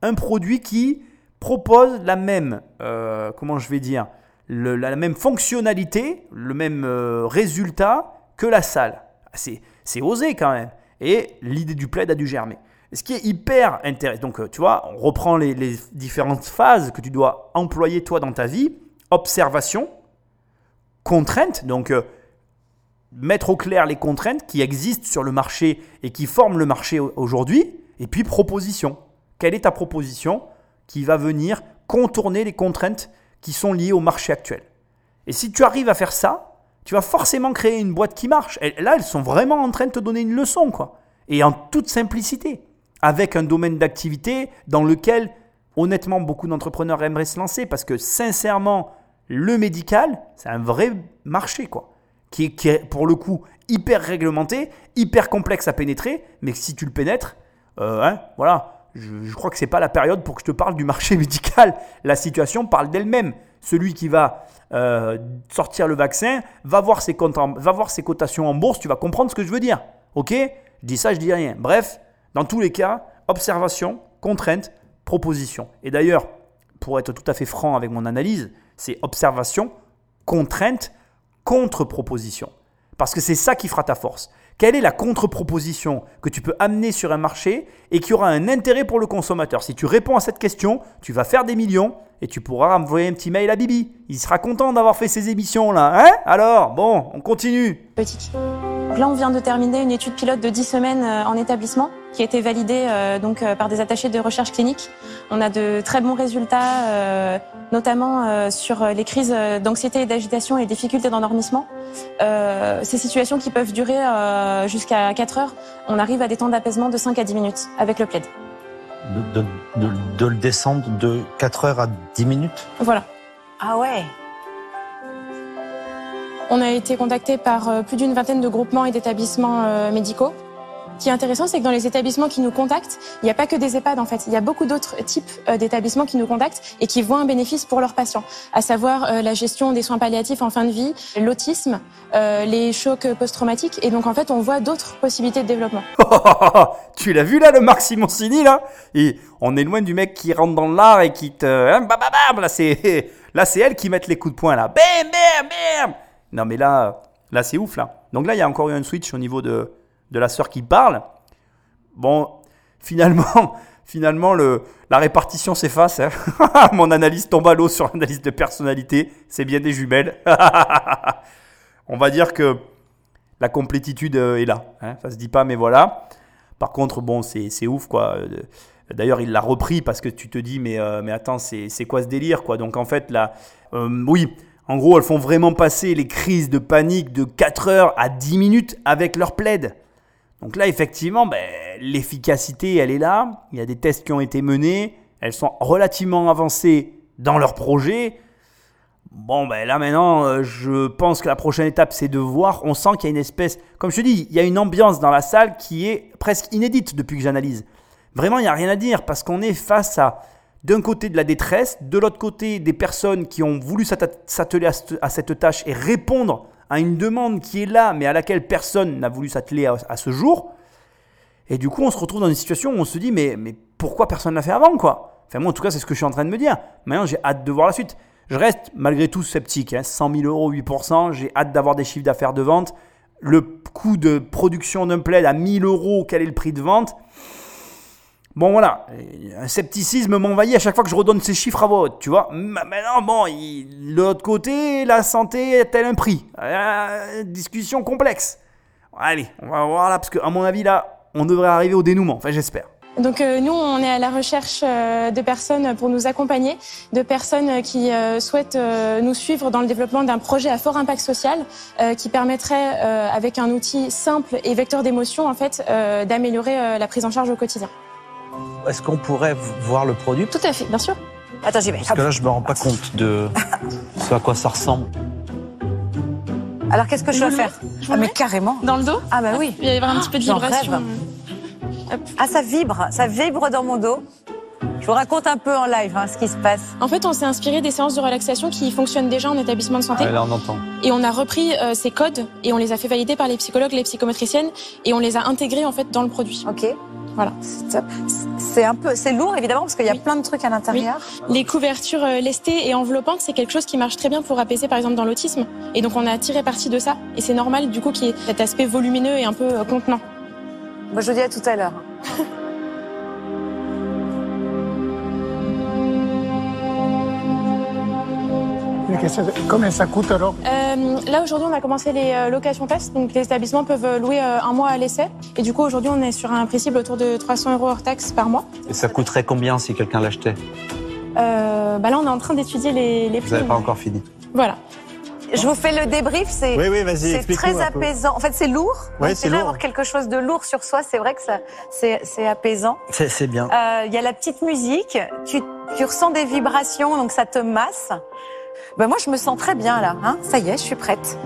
un produit qui propose la même, euh, comment je vais dire, la même fonctionnalité, le même euh, résultat que la salle. C'est, osé quand même. Et l'idée du plaid a dû germer. Ce qui est hyper intéressant. Donc, euh, tu vois, on reprend les, les différentes phases que tu dois employer toi dans ta vie. Observation, contrainte, donc euh, mettre au clair les contraintes qui existent sur le marché et qui forment le marché au- aujourd'hui. Et puis proposition. Quelle est ta proposition qui va venir contourner les contraintes qui sont liées au marché actuel Et si tu arrives à faire ça, tu vas forcément créer une boîte qui marche. Et là, elles sont vraiment en train de te donner une leçon, quoi. Et en toute simplicité, avec un domaine d'activité dans lequel, honnêtement, beaucoup d'entrepreneurs aimeraient se lancer, parce que sincèrement, le médical, c'est un vrai marché, quoi. Qui est, pour le coup hyper réglementé, hyper complexe à pénétrer, mais si tu le pénètres, euh, hein, voilà, je, crois que c'est pas la période pour que je te parle du marché médical. La situation parle d'elle-même. Celui qui va euh, sortir le vaccin va voir, ses en- cotations en bourse, tu vas comprendre ce que je veux dire. Ok? Je dis ça, je dis rien. Bref, dans tous les cas, observation, contrainte, proposition. Et d'ailleurs, pour être tout à fait franc avec mon analyse, c'est observation, contrainte, contre-proposition. Parce que c'est ça qui fera ta force. Quelle est la contre-proposition que tu peux amener sur un marché et qui aura un intérêt pour le consommateur? Si tu réponds à cette question, tu vas faire des millions et tu pourras envoyer un petit mail à Bibi. Il sera content d'avoir fait ces émissions là. Hein? Alors, bon, on continue. Petit. Là, on vient de terminer une étude pilote de 10 semaines euh, en établissement qui a été validée euh, donc, euh, par des attachés de recherche clinique. On a de très bons résultats, euh, notamment euh, sur les crises d'anxiété et d'agitation et difficultés d'endormissement. Euh, ces situations qui peuvent durer euh, jusqu'à 4 heures, on arrive à des temps d'apaisement de 5 à 10 minutes avec le plaid. De, de- de- de le descendre de 4 heures à 10 minutes? Voilà. Ah ouais. On a été contacté par plus d'une vingtaine de groupements et d'établissements médicaux. Ce qui est intéressant, c'est que dans les établissements qui nous contactent, il n'y a pas que des EHPAD en fait. Il y a beaucoup d'autres types euh, d'établissements qui nous contactent et qui voient un bénéfice pour leurs patients, à savoir euh, la gestion des soins palliatifs en fin de vie, l'autisme, euh, les chocs post-traumatiques. Et donc en fait, on voit d'autres possibilités de développement. tu l'as vu là, le Marc Simoncini là? On est loin du mec qui rentre dans l'art et qui te. hein, bam, bam, bam, là, c'est là, c'est elle qui met les coups de poing là. Bam, bam, bam Non, mais là, là c'est ouf là. Donc là, il y a encore eu un switch au niveau de, de la sœur qui parle. Bon, finalement, finalement le, la répartition s'efface. hein. Mon analyse tombe à l'eau sur l'analyse de personnalité. C'est bien des jumelles. on va dire que la complétitude euh, est là. Hein. Ça se dit pas, mais voilà. Par contre, bon, c'est ouf, quoi. Euh, D'ailleurs, il l'a repris parce que tu te dis, mais, euh, mais attends, c'est quoi ce délire, quoi? Donc, en fait, là, oui, en gros, elles font vraiment passer les crises de panique de 4 heures à 10 minutes avec leur plaid. Donc là, effectivement, ben, l'efficacité, elle est là. Il y a des tests qui ont été menés. Elles sont relativement avancées dans leur projet. Bon, ben là maintenant, euh, je pense que la prochaine étape, c'est de voir. On sent qu'il y a une espèce, comme je te dis, il y a une ambiance dans la salle qui est presque inédite depuis que j'analyse. Vraiment, il n'y a rien à dire parce qu'on est face à, d'un côté, de la détresse, de l'autre côté, des personnes qui ont voulu s'atteler à cette tâche et répondre à une demande qui est là, mais à laquelle personne n'a voulu s'atteler à, ce jour. Et du coup, on se retrouve dans une situation où on se dit, mais, mais pourquoi personne ne l'a fait avant, quoi? Enfin, moi, en tout cas, c'est ce que je suis en train de me dire. Maintenant, j'ai hâte de voir la suite. Je reste malgré tout sceptique. Hein. 100 000 euros, 8%. J'ai hâte d'avoir des chiffres d'affaires de vente. Le coût de production d'un plaid à 1000 euros, quel est le prix de vente? Bon voilà, un scepticisme m'envahit à chaque fois que je redonne ces chiffres à haute, tu vois. Mais Maintenant, bon, l'autre côté, la santé a-t-elle un prix? Euh, Discussion complexe. Allez, on va voir là, parce qu'à mon avis, là, on devrait arriver au dénouement, enfin j'espère. Donc euh, nous, on est à la recherche euh, de personnes pour nous accompagner, de personnes qui souhaitent nous suivre dans le développement d'un projet à fort impact social qui permettrait, avec un outil simple et vecteur d'émotion, en fait, d'améliorer la prise en charge au quotidien. Est-ce qu'on pourrait voir le produit? Tout à fait, bien sûr. Attends, j'y vais. Parce que là, je me rends pas compte de ce à quoi ça ressemble. Alors, qu'est-ce que je dois faire? Ah, mais carrément. Dans le dos? Ah, bah oui. Il va y avoir un petit peu de vibration. Ah, ça vibre. Ça vibre dans mon dos. Je vous raconte un peu en live hein, ce qui se passe. En fait, on s'est inspiré des séances de relaxation qui fonctionnent déjà en établissement de santé. là, on entend. Et on a repris euh, ces codes et on les a fait valider par les psychologues, les psychométriciennes et on les a intégrés en fait dans le produit. Ok. Voilà. C'est un peu, c'est lourd évidemment parce qu'il y a Oui. plein de trucs à l'intérieur. Les couvertures euh, lestées et enveloppantes, c'est quelque chose qui marche très bien pour apaiser par exemple dans l'autisme. Et donc on a tiré parti de ça. Et c'est normal du coup qu'il y ait cet aspect volumineux et un peu euh, contenant. Moi, je vous dis à tout à l'heure. Combien ça coûte alors? Euh, là aujourd'hui on a commencé les euh, locations tests. Donc les établissements peuvent euh, louer un mois à l'essai. Et du coup aujourd'hui on est sur un prix cible autour de 300 euros hors taxe par mois. Et ça coûterait combien si quelqu'un l'achetait? Euh, bah là on est en train d'étudier les, les prix. Vous n'avez pas encore fini. Voilà. Je vous fais le débrief. C'est Oui, oui, vas-y, c'est explique-nous très apaisant. En fait, c'est lourd. C'est lourd. avoir quelque chose de lourd sur soi. C'est vrai que ça, c'est c'est apaisant. C'est bien. Euh, Il y a la petite musique. Tu, tu ressens des vibrations, donc ça te masse. Ben moi, je me sens très bien là. Hein ça y est, je suis prête.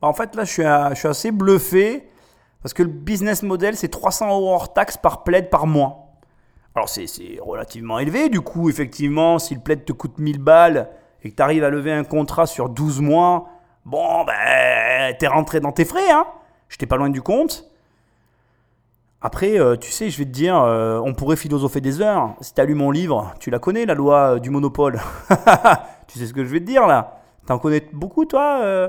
En fait, là, je suis, assez bluffé parce que le business model, c'est 300 euros hors taxe par plaid par mois. Alors, c'est relativement élevé. Du coup, effectivement, si le plaid te coûte 1000 balles et que tu arrives à lever un contrat sur 12 mois, bon, ben, t'es rentré dans tes frais, hein. J'étais pas loin du compte. Après, euh, tu sais, je vais te dire, euh, on pourrait philosopher des heures. Si tu lu mon livre, tu la connais, la loi euh, du monopole. tu sais ce que je vais te dire là? T'en connais beaucoup, toi euh,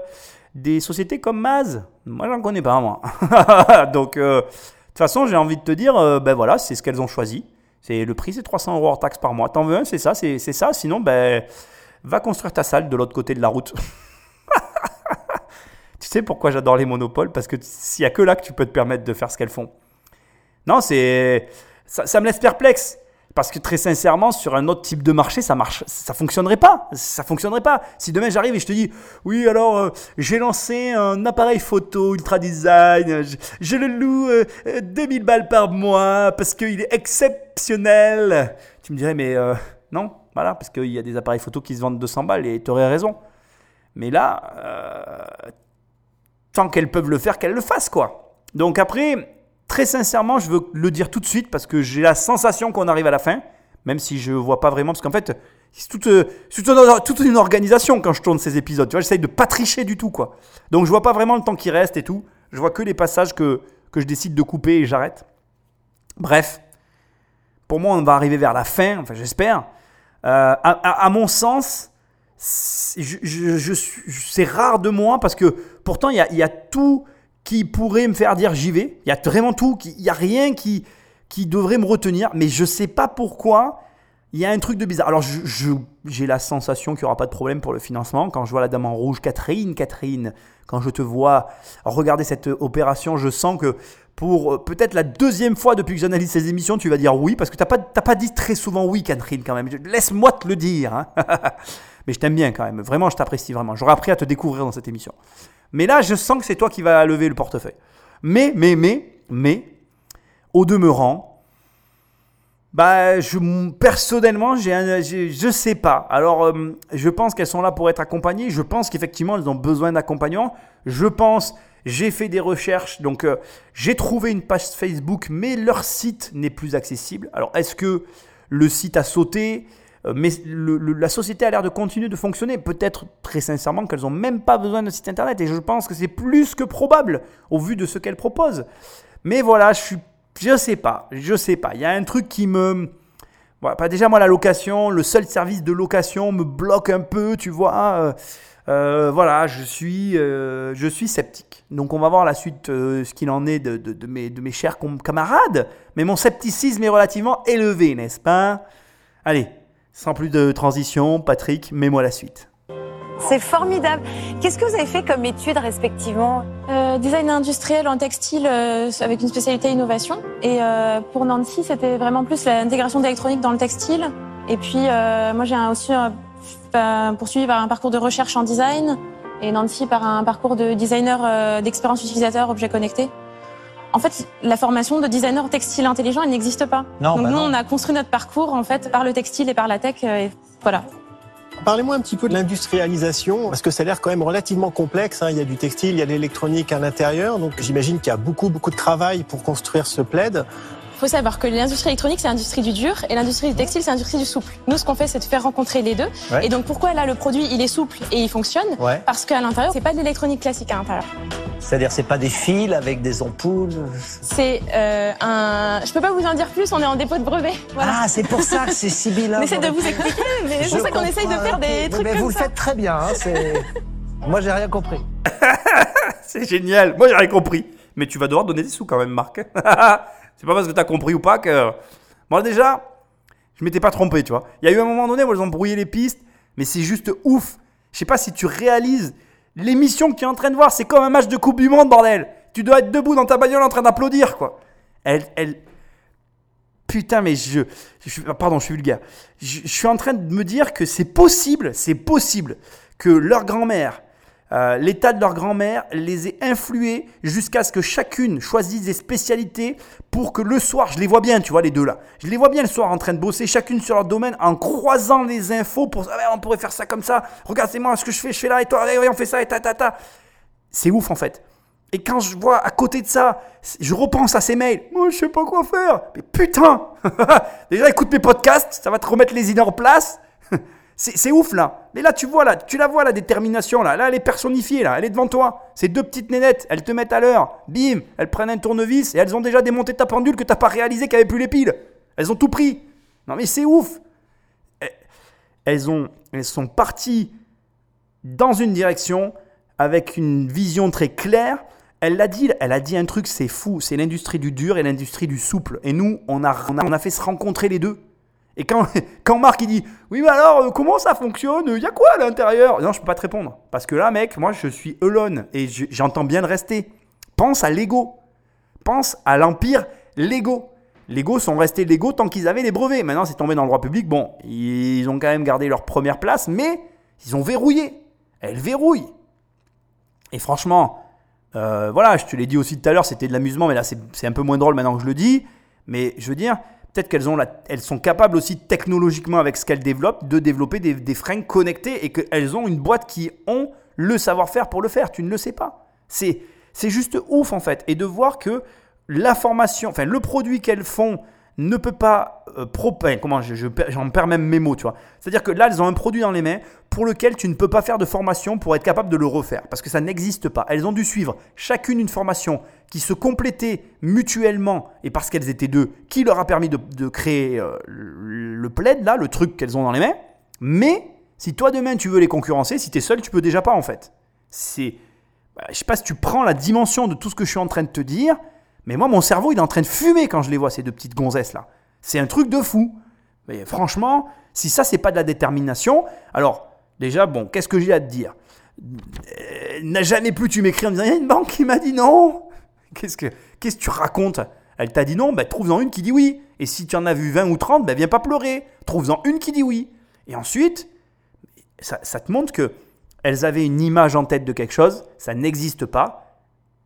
Des sociétés comme Maz? Moi, j'en connais pas, moi. Donc, euh, de toute façon, j'ai envie de te dire, euh, ben voilà, c'est ce qu'elles ont choisi. C'est le prix, c'est 300 euros hors taxe par mois. T'en veux un, c'est ça, c'est ça. Sinon, ben, va construire ta salle de l'autre côté de la route. tu sais pourquoi j'adore les monopoles? Parce que s'il y a que là que tu peux te permettre de faire ce qu'elles font. Non, c'est ça me laisse perplexe. Parce que très sincèrement, sur un autre type de marché, ça marche, ça fonctionnerait pas. Ça fonctionnerait pas. Si demain j'arrive et je te dis, oui, alors euh, j'ai lancé un appareil photo ultra design, je, le loue euh, euh, 2000 balles par mois parce qu'il est exceptionnel. Tu me dirais, mais non, voilà, parce qu'il y a des appareils photo qui se vendent 200 balles et tu aurais raison. Mais là, tant qu'elles peuvent le faire, qu'elles le fassent, quoi. Donc après, très sincèrement, je veux le dire tout de suite parce que j'ai la sensation qu'on arrive à la fin, même si je vois pas vraiment, parce qu'en fait, c'est toute, euh, toute, une- organisation quand je tourne ces épisodes. Tu vois, j'essaye de pas tricher du tout, quoi. Donc je vois pas vraiment le temps qui reste et tout. Je vois que les passages que, que je décide de couper et j'arrête. Bref, pour moi, on va arriver vers la fin, enfin j'espère. Euh, à, mon sens, c'est- rare de moi parce que pourtant il y a tout qui pourrait me faire dire j'y vais. Il y a vraiment tout. Il n'y a rien qui, qui devrait me retenir. Mais je sais pas pourquoi. Il y a un truc de bizarre. Alors je- je- j'ai la sensation qu'il n'y aura pas de problème pour le financement. Quand je vois la dame en rouge, Catherine, Catherine, quand je te vois regarder cette opération, je sens que pour euh, peut-être la deuxième fois depuis que j'analyse ces émissions, tu vas dire oui, parce que tu n'as pas, pas dit très souvent oui, Catherine, quand même. Je- Laisse-moi te le dire. hein. Mais je t'aime bien quand même. Vraiment, je t'apprécie vraiment. J'aurais appris à te découvrir dans cette émission. Mais là, je sens que c'est toi qui vas lever le portefeuille. Mais, mais, mais, mais, au demeurant, bah, je, personnellement, je sais pas. Alors, euh, je pense qu'elles sont là pour être accompagnées. Je pense qu'effectivement, elles ont besoin d'accompagnement. Je pense, j'ai fait des recherches, donc euh, j'ai trouvé une page Facebook, mais leur site n'est plus accessible. Alors, est-ce que le site a sauté? Mais le- le- la société a l'air de continuer de fonctionner. Peut-être très sincèrement qu'elles n'ont même pas besoin de site internet. Et je pense que c'est plus que probable au vu de ce qu'elles proposent. Mais voilà, je suis, je sais pas, je sais pas. Il y a un truc qui me, déjà moi la location, le seul service de location me bloque un peu, tu vois. euh, Euh, voilà, je suis, euh, je suis sceptique. Donc on va voir la suite, euh, ce qu'il en est de, mes, chers camarades. Mais mon scepticisme est relativement élevé, n'est-ce pas? Allez, sans plus de transition, Patrick, mets-moi la suite. C'est formidable. Qu'est-ce que vous avez fait comme études respectivement Euh, design industriel en textile euh, avec une spécialité innovation. Et euh, pour Nancy, c'était vraiment plus l'intégration d'électronique dans le textile. Et puis euh, moi, j'ai aussi euh, fa- poursuivi par un parcours de recherche en design et Nancy par un parcours de designer euh, d'expérience utilisateur objet connecté. En fait, la formation de designer textile intelligent, elle n'existe pas. Non, Donc bah nous, non. on a construit notre parcours en fait par le textile et par la tech. euh, et voilà. Parlez-moi un petit peu de l'industrialisation, parce que ça a l'air quand même relativement complexe. hein. Il y a du textile, il y a de l'électronique à l'intérieur, donc j'imagine qu'il y a beaucoup, beaucoup de travail pour construire ce plaid. Il faut savoir que l'industrie électronique, c'est l'industrie du dur et l'industrie du textile, c'est l'industrie du souple. Nous, ce qu'on fait, c'est de faire rencontrer les deux. Ouais. Et donc, pourquoi là, le produit, il est souple et il fonctionne Ouais. Parce qu'à l'intérieur, c'est pas de l'électronique classique à l'intérieur. C'est-à-dire, c'est pas des fils avec des ampoules. C'est euh, un. Je peux pas vous en dire plus. On est en dépôt de brevet. Voilà. Ah, c'est pour ça que c'est Sibylla. on essaie de vous expliquer, mais c'est Je pour ça qu'on essaye de faire des Mais- trucs mais comme vous le ça. faites très bien. hein. Moi, j'ai rien compris. C'est génial. Moi, j'ai rien compris. Mais tu vas devoir donner des sous quand même, Marc. C'est pas parce que t'as compris ou pas que. Bon, déjà, je m'étais pas trompé, tu vois. Il y a eu un moment donné où ils ont brouillé les pistes, mais c'est juste ouf. Je sais pas si tu réalises l'émission que tu es en train de voir. C'est comme un match de Coupe du Monde, bordel. Tu dois être debout dans ta bagnole en train d'applaudir, quoi. Elle, elle. Putain, mais je. pardon, je suis vulgaire. Je suis en train de me dire que c'est possible, c'est possible que leur grand-mère, euh, l'état de leur grand-mère les ait influés jusqu'à ce que chacune choisisse des spécialités pour que le soir, je les vois bien, tu vois, les deux là. Je les vois bien le soir en train de bosser chacune sur leur domaine en croisant les infos pour. Ah on pourrait faire ça comme ça. Regarde, c'est moi ce que je fais, je fais là et toi, on fait ça et ta ta ta. C'est ouf en fait. Et quand je vois à côté de ça, je repense à ces mails. Moi, je sais pas quoi faire. Mais putain Déjà, écoute mes podcasts, ça va te remettre les idées en place. C'est ouf là. Mais là, tu vois là, tu la vois la détermination là. Là, elle est personnifiée là. Elle est devant toi. Ces deux petites nénettes, elles te mettent à l'heure. Bim, elles prennent un tournevis et elles ont déjà démonté ta pendule que t'as pas réalisé qu'il n'y avait plus les piles. Elles ont tout pris. Non mais c'est ouf. Eh, Elles ont, elles sont parties dans une direction avec une vision très claire. Elle l'a dit, elle a dit un truc, c'est fou. C'est l'industrie du dur et l'industrie du souple. Et nous, on a, on a fait se rencontrer les deux. Et quand, quand Marc il dit Oui, mais alors, euh, comment ça fonctionne? Il y a quoi à l'intérieur? Non, je peux pas te répondre. Parce que là, mec, moi, je suis Elon et je- j'entends bien le rester. Pense à Lego. Pense à l'empire Lego. Lego sont restés Lego tant qu'ils avaient les brevets. Maintenant, c'est tombé dans le droit public. Bon, ils ont quand même gardé leur première place, mais ils ont verrouillé. Elles verrouillent. Et franchement, euh, voilà, je te l'ai dit aussi tout à l'heure, c'était de l'amusement, mais là, c'est un peu moins drôle maintenant que je le dis. Mais je veux dire, peut-être qu'elles sont capables aussi technologiquement, avec ce qu'elles développent, de développer des, des fringues connectées et qu'elles ont une boîte qui ont le savoir-faire pour le faire. Tu ne le sais pas. C'est c'est juste ouf en fait. Et de voir que la formation, enfin le produit qu'elles font ne peut pas euh, comment j'en perds même mes mots, tu vois. C'est-à-dire que là, elles ont un produit dans les mains pour lequel tu ne peux pas faire de formation pour être capable de le refaire parce que ça n'existe pas. Elles ont dû suivre chacune une formation qui se complétait mutuellement et parce qu'elles étaient deux, qui leur a permis de, créer euh, le plaid là, le truc qu'elles ont dans les mains. Mais si toi demain tu veux les concurrencer, si tu es seul, tu peux déjà pas en fait. C'est bah, je sais pas si tu prends la dimension de tout ce que je suis en train de te dire, mais moi, mon cerveau, il est en train de fumer quand je les vois, ces deux petites gonzesses là. C'est un truc de fou. Mais franchement, si ça, c'est pas de la détermination, alors, déjà, bon, qu'est-ce que j'ai à te dire? Euh, N'a jamais plus tu m'écris en disant, il y a une banque qui m'a dit non. Qu'est-ce que, qu'est-ce que tu racontes? Elle t'a dit non, ben, trouve-en une qui dit oui. Et si tu en as vu 20 ou 30, ben, viens pas pleurer. Trouve-en une qui dit oui. Et ensuite, ça, ça te montre que elles avaient une image en tête de quelque chose, ça n'existe pas,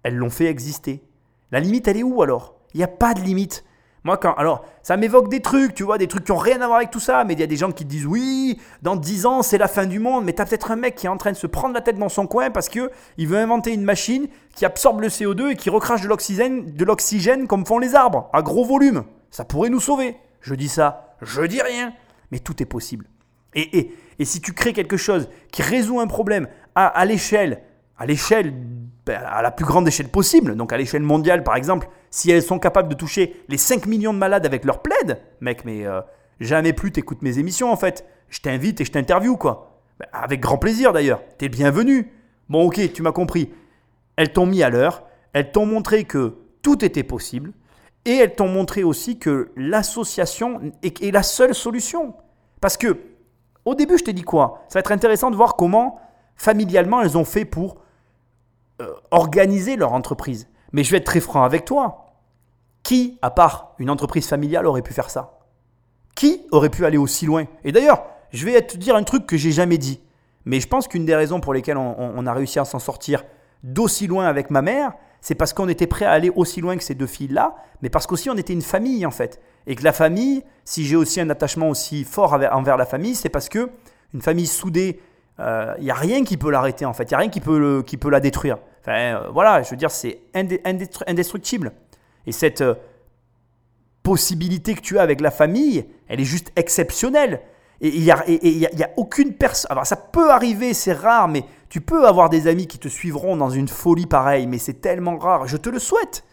elles l'ont fait exister. La limite, elle est où alors? Il n'y a pas de limite. Moi, quand. Alors, ça m'évoque des trucs, tu vois, des trucs qui n'ont rien à voir avec tout ça, mais il y a des gens qui disent oui, dans 10 ans, c'est la fin du monde, mais tu as peut-être un mec qui est en train de se prendre la tête dans son coin parce que il veut inventer une machine qui absorbe le CO2 et qui recrache de l'oxygène, comme font les arbres, à gros volume. Ça pourrait nous sauver. Je dis ça, je dis rien, mais tout est possible. Et, et, et si tu crées quelque chose qui résout un problème à, à l'échelle, à l'échelle, ben, à la plus grande échelle possible, donc à l'échelle mondiale par exemple, si elles sont capables de toucher les 5 millions de malades avec leur plaid, mec, mais euh, jamais plus t'écoutes mes émissions en fait. Je t'invite et je t'interview quoi. Ben, Avec grand plaisir d'ailleurs. T'es bienvenu. Bon, ok, tu m'as compris. Elles t'ont mis à l'heure. Elles t'ont montré que tout était possible. Et elles t'ont montré aussi que l'association est, est la seule solution. Parce que, au début, je t'ai dit quoi? Ça va être intéressant de voir comment, familialement, elles ont fait pour euh, organiser leur entreprise. Mais je vais être très franc avec toi. Qui, à part une entreprise familiale, aurait pu faire ça? Qui aurait pu aller aussi loin? Et d'ailleurs, je vais te dire un truc que j'ai jamais dit. Mais je pense qu'une des raisons pour lesquelles on, a réussi à s'en sortir d'aussi loin avec ma mère, c'est parce qu'on était prêt à aller aussi loin que ces deux filles-là, mais parce qu'aussi on était une famille en fait. Et que la famille, si j'ai aussi un attachement aussi fort envers la famille, c'est parce que une famille soudée, il n'y a rien qui peut l'arrêter en fait, il n'y a rien qui peut, qui peut la détruire. Enfin euh, voilà, je veux dire, c'est indestructible. Et cette euh, possibilité que tu as avec la famille, elle est juste exceptionnelle. Et il n'y a, aucune personne. Alors ça peut arriver, c'est rare, mais tu peux avoir des amis qui te suivront dans une folie pareille, mais c'est tellement rare. Je te le souhaite.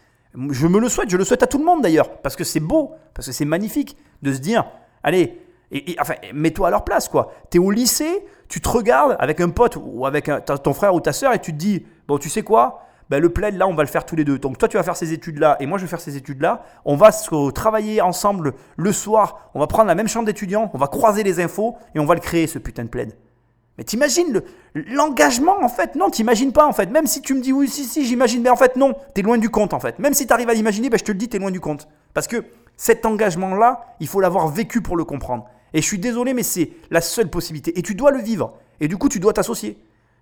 Je me le souhaite, je le souhaite à tout le monde d'ailleurs, parce que c'est beau, parce que c'est magnifique de se dire, allez, et, enfin, mets-toi à leur place quoi. Tu es au lycée, tu te regardes avec un pote ou avec un- ton frère ou ta soeur et tu te dis, bon, tu sais quoi? Ben, le plaid là, on va le faire tous les deux. Donc toi, tu vas faire ces études là et moi, je vais faire ces études là. On va travailler ensemble le soir. On va prendre la même chambre d'étudiants. On va croiser les infos et on va le créer ce putain de plaid. Mais t'imagines le- l'engagement en fait? Non, t'imagines pas en fait. Même si tu me dis oui, si, si, j'imagine, mais en fait non, t'es loin du compte en fait. Même si t'arrives à l'imaginer, ben, je te le dis, t'es loin du compte. Parce que cet engagement-là, il faut l'avoir vécu pour le comprendre. Et je suis désolé, mais c'est la seule possibilité. Et tu dois le vivre. Et du coup, tu dois t'associer.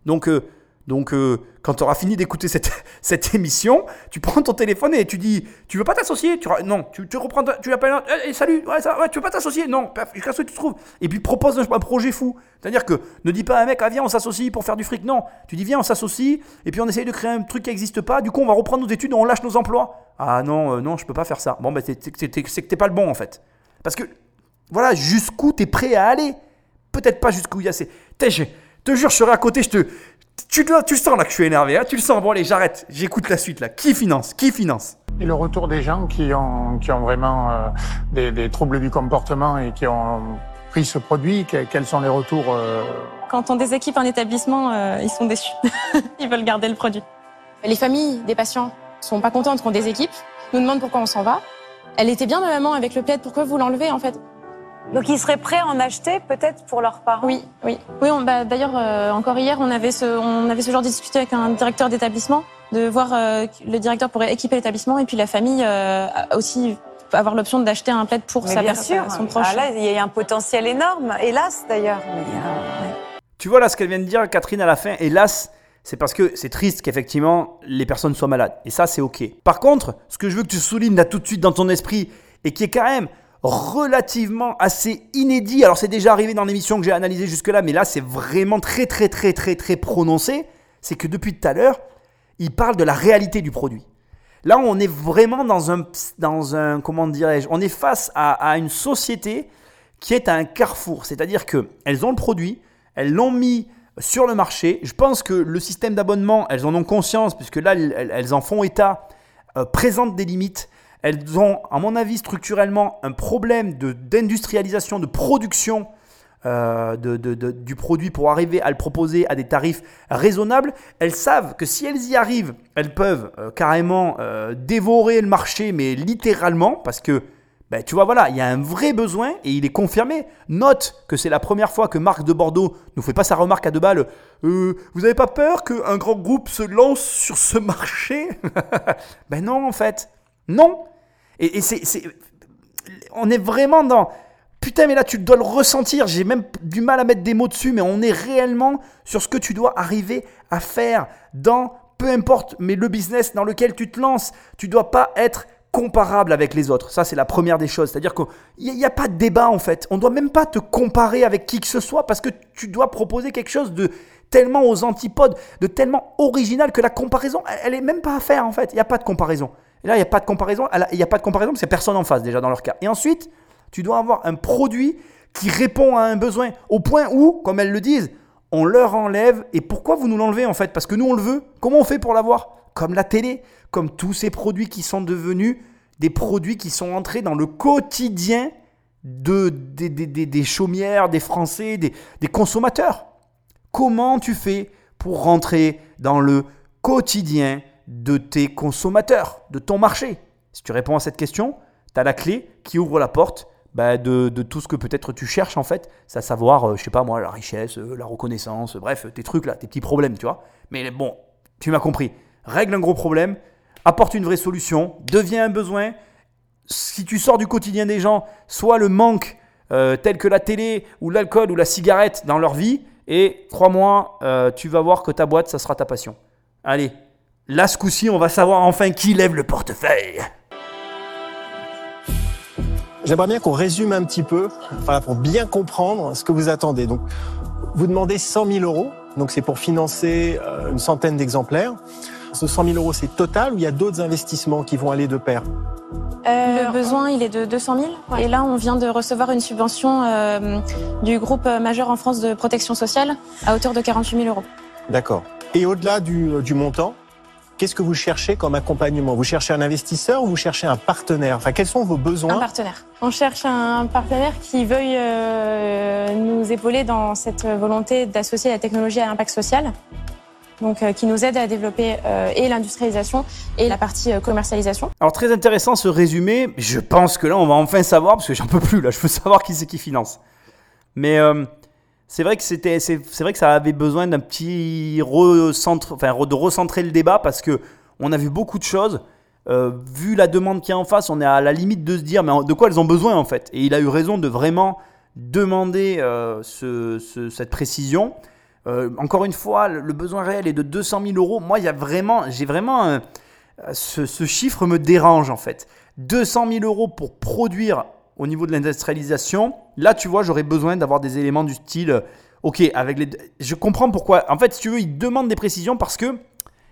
Donc, euh, donc euh, quand tu auras fini d'écouter cette, cette émission, tu prends ton téléphone et tu dis Tu veux pas t'associer? Non, tu, tu reprends, tu l'appelles Eh, eh, Salut, tu veux pas t'associer? Non, jusqu'à ce que tu trouves? Et puis propose un, projet fou. C'est-à-dire que ne dis pas à un mec Ah, viens, on s'associe pour faire du fric. Non, tu dis Viens, on s'associe et puis on essaye de créer un truc qui n'existe pas. Du coup, on va reprendre nos études et on lâche nos emplois. Ah non, euh, non, je peux pas faire ça. Bon, ben, c'est que t'es pas le bon en fait. Parce que voilà, jusqu'où tu es prêt à aller? Peut-être pas jusqu'où il y a ces. T'es, Je te jure, je serai à côté, je te. Tu, le- tu le sens là que je suis énervé, hein tu le sens. Bon, allez, j'arrête, j'écoute la suite là. Qui finance? Qui finance? Et le retour des gens qui ont, qui ont vraiment euh, des, des troubles du comportement et qui ont pris ce produit, que- quels sont les retours euh, Quand on déséquipe un établissement, euh, ils sont déçus. ils veulent garder le produit. Les familles des patients sont pas contentes qu'on déséquipe, nous demandent pourquoi on s'en va. Elle était bien ma maman avec le plaid, pourquoi vous l'enlevez en fait? Donc ils seraient prêts à en acheter peut-être pour leurs parents? Oui, oui. Oui, on- bah, d'ailleurs, euh, encore hier, on avait, ce, on avait ce genre de discussion avec un directeur d'établissement, de voir euh, que le directeur pourrait équiper l'établissement et puis la famille euh, a aussi avoir l'option d'acheter un plaid pour Mais sa bien sûr. son proche. Ah, là, il y a un potentiel énorme, hélas d'ailleurs. Mais, euh, ouais. Tu vois là ce qu'elle vient de dire, Catherine, à la fin, hélas, c'est parce que c'est triste qu'effectivement les personnes soient malades. Et ça, c'est OK. Par contre, ce que je veux que tu soulignes là tout de suite dans ton esprit, et qui est quand même relativement assez inédit, alors c'est déjà arrivé dans l'émission que j'ai analysée jusque-là, mais là c'est vraiment très très très très très prononcé, c'est que depuis tout à l'heure, il parle de la réalité du produit. Là, on est vraiment dans un, dans un comment dirais-je, on est face à, une société qui est à un carrefour. C'est-à-dire qu'elles ont le produit, elles l'ont mis sur le marché. Je pense que le système d'abonnement, elles en ont conscience, puisque là, elles, elles en font état, euh, présentent des limites. Elles ont, à mon avis, structurellement, un problème d'industrialisation, de, production euh, de- de- de- du produit pour arriver à le proposer à des tarifs raisonnables. Elles savent que si elles y arrivent, elles peuvent euh, carrément euh, dévorer le marché, mais littéralement, parce que ben, tu vois, voilà, il y a un vrai besoin et il est confirmé. Note que c'est la première fois que Marc de Bordeaux nous fait pas sa remarque à deux balles. Vous n'avez pas peur qu'un grand groupe se lance sur ce marché? Ben non, en fait. Non. Et, c'est- on est vraiment dans. Putain, mais là, tu dois le ressentir. J'ai même du mal à mettre des mots dessus, mais on est réellement sur ce que tu dois arriver à faire dans, peu importe, mais le business dans lequel tu te lances. Tu dois pas être comparable avec les autres. Ça, c'est la première des choses. C'est-à-dire qu'il n'y a, pas de débat, en fait. On ne doit même pas te comparer avec qui que ce soit parce que tu dois proposer quelque chose de tellement aux antipodes, de tellement original que la comparaison, elle- elle est même pas à faire, en fait. Il n'y a pas de comparaison. Et là, il n'y a pas de comparaison. Il n'y a pas de comparaison parce qu'il n'y a personne en face, déjà, dans leur cas. Et ensuite, tu dois avoir un produit qui répond à un besoin au point où, comme elles le disent, on leur enlève. Et pourquoi vous nous l'enlevez en fait? Parce que nous, on le veut. Comment on fait pour l'avoir? Comme la télé, comme tous ces produits qui sont devenus des produits qui sont entrés dans le quotidien de, des, des, des- des chaumières, des Français, des consommateurs. comment tu fais pour rentrer dans le quotidien de tes consommateurs, de ton marché Si tu réponds à cette question, tu as la clé qui ouvre la porte bah, de, tout ce que peut-être tu cherches en fait, c'est à savoir, euh, je sais pas moi, la richesse, euh, la reconnaissance, bref, tes trucs là, tes petits problèmes, tu vois. Mais bon, tu m'as compris. Règle un gros problème, apporte une vraie solution, deviens un besoin. Si tu sors du quotidien des gens, soit le manque euh, tel que la télé ou l'alcool ou la cigarette dans leur vie, et crois-moi, tu vas voir que ta boîte, ça sera ta passion. Allez, là ce coup-ci, on va savoir enfin qui lève le portefeuille. J'aimerais bien qu'on résume un petit peu, voilà, pour bien comprendre ce que vous attendez. Donc, vous demandez 100 000 euros, donc c'est pour financer euh, une centaine d'exemplaires. Ce 100 000 euros, c'est total ou il y a d'autres investissements qui vont aller de pair? Euh, le besoin, il est de 200 000. Et là, on vient de recevoir une subvention euh, du groupe majeur en France de protection sociale à hauteur de 48 000 euros. D'accord. Et au-delà du, du montant, Qu'est-ce que vous cherchez comme accompagnement? Vous cherchez un investisseur ou vous cherchez un partenaire? Enfin, quels sont vos besoins? Un partenaire. On cherche un partenaire qui veuille euh, nous épauler dans cette volonté d'associer la technologie à l'impact social. Donc, euh, qui nous aide à développer euh, et l'industrialisation et la partie commercialisation. Alors très intéressant ce résumé. Je pense que là on va enfin savoir parce que j'en peux plus là. Je veux savoir qui c'est qui finance. Mais c'est vrai que c'était, c'est, vrai que ça avait besoin d'un petit recentre, enfin, de recentrer le débat parce que on a vu beaucoup de choses. Euh, vu la demande qui est en face, on est à la limite de se dire mais de quoi elles ont besoin en fait? Et il a eu raison de vraiment demander euh, cette précision. Euh, encore une fois, le besoin réel est de 200 000 euros. Moi, il y a vraiment, j'ai vraiment ce, chiffre me dérange en fait. 200 000 euros pour produire au niveau de l'industrialisation, là, tu vois, j'aurais besoin d'avoir des éléments du style, euh, ok, avec les, je comprends pourquoi. En fait, si tu veux, il demande des précisions parce que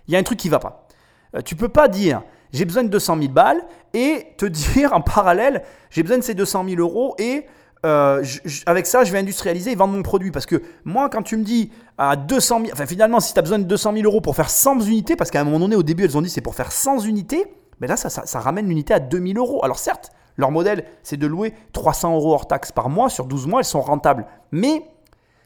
il y a un truc qui va pas. Euh, tu peux pas dire, j'ai besoin de 200 000 balles et te dire en parallèle, j'ai besoin de ces 200 000 euros et euh, avec ça, je vais industrialiser et vendre mon produit. Parce que moi, quand tu me dis à 200 000, enfin finalement, si tu as besoin de 200 000 euros pour faire 100 unités, parce qu'à un moment donné, au début, elles ont dit c'est pour faire 100 unités, mais là, ça, ça, ça ramène l'unité à 2000 euros. Alors certes, leur modèle, c'est de louer 300 euros hors taxe par mois. Sur 12 mois, elles sont rentables. Mais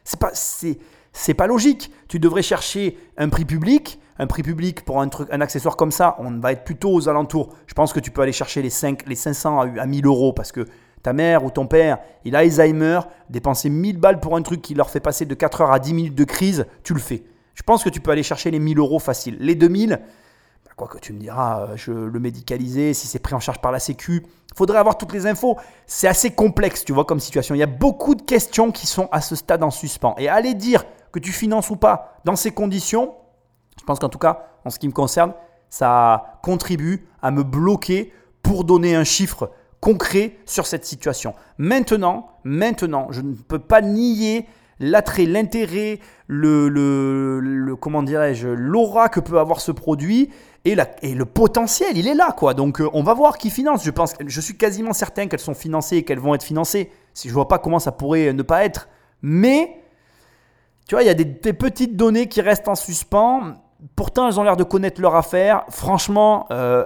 c'est pas, c'est, pas logique. Tu devrais chercher un prix public. Un prix public pour un, truc, un accessoire comme ça, on va être plutôt aux alentours. Je pense que tu peux aller chercher les, 5, les 500 à 1000 euros parce que ta mère ou ton père, il a Alzheimer, dépenser 1000 balles pour un truc qui leur fait passer de 4 heures à 10 minutes de crise, tu le fais. Je pense que tu peux aller chercher les 1000 euros facile. Les 2000, quoi que tu me diras, euh, je le médicaliser, si c'est pris en charge par la Sécu, faudrait avoir toutes les infos. C'est assez complexe, tu vois, comme situation. Il y a beaucoup de questions qui sont à ce stade en suspens. Et aller dire que tu finances ou pas dans ces conditions, je pense qu'en tout cas, en ce qui me concerne, ça contribue à me bloquer pour donner un chiffre concret sur cette situation. Maintenant, maintenant, je ne peux pas nier l'attrait, l'intérêt, le, le, comment dirais-je, l'aura que peut avoir ce produit et, le potentiel, il est là, quoi. Donc, euh, on va voir qui finance. Je pense, je suis quasiment certain qu'elles sont financées et qu'elles vont être financées. Si je vois pas comment ça pourrait ne pas être, mais tu vois, il y a des, petites données qui restent en suspens. Pourtant, elles ont l'air de connaître leur affaire. Franchement, euh,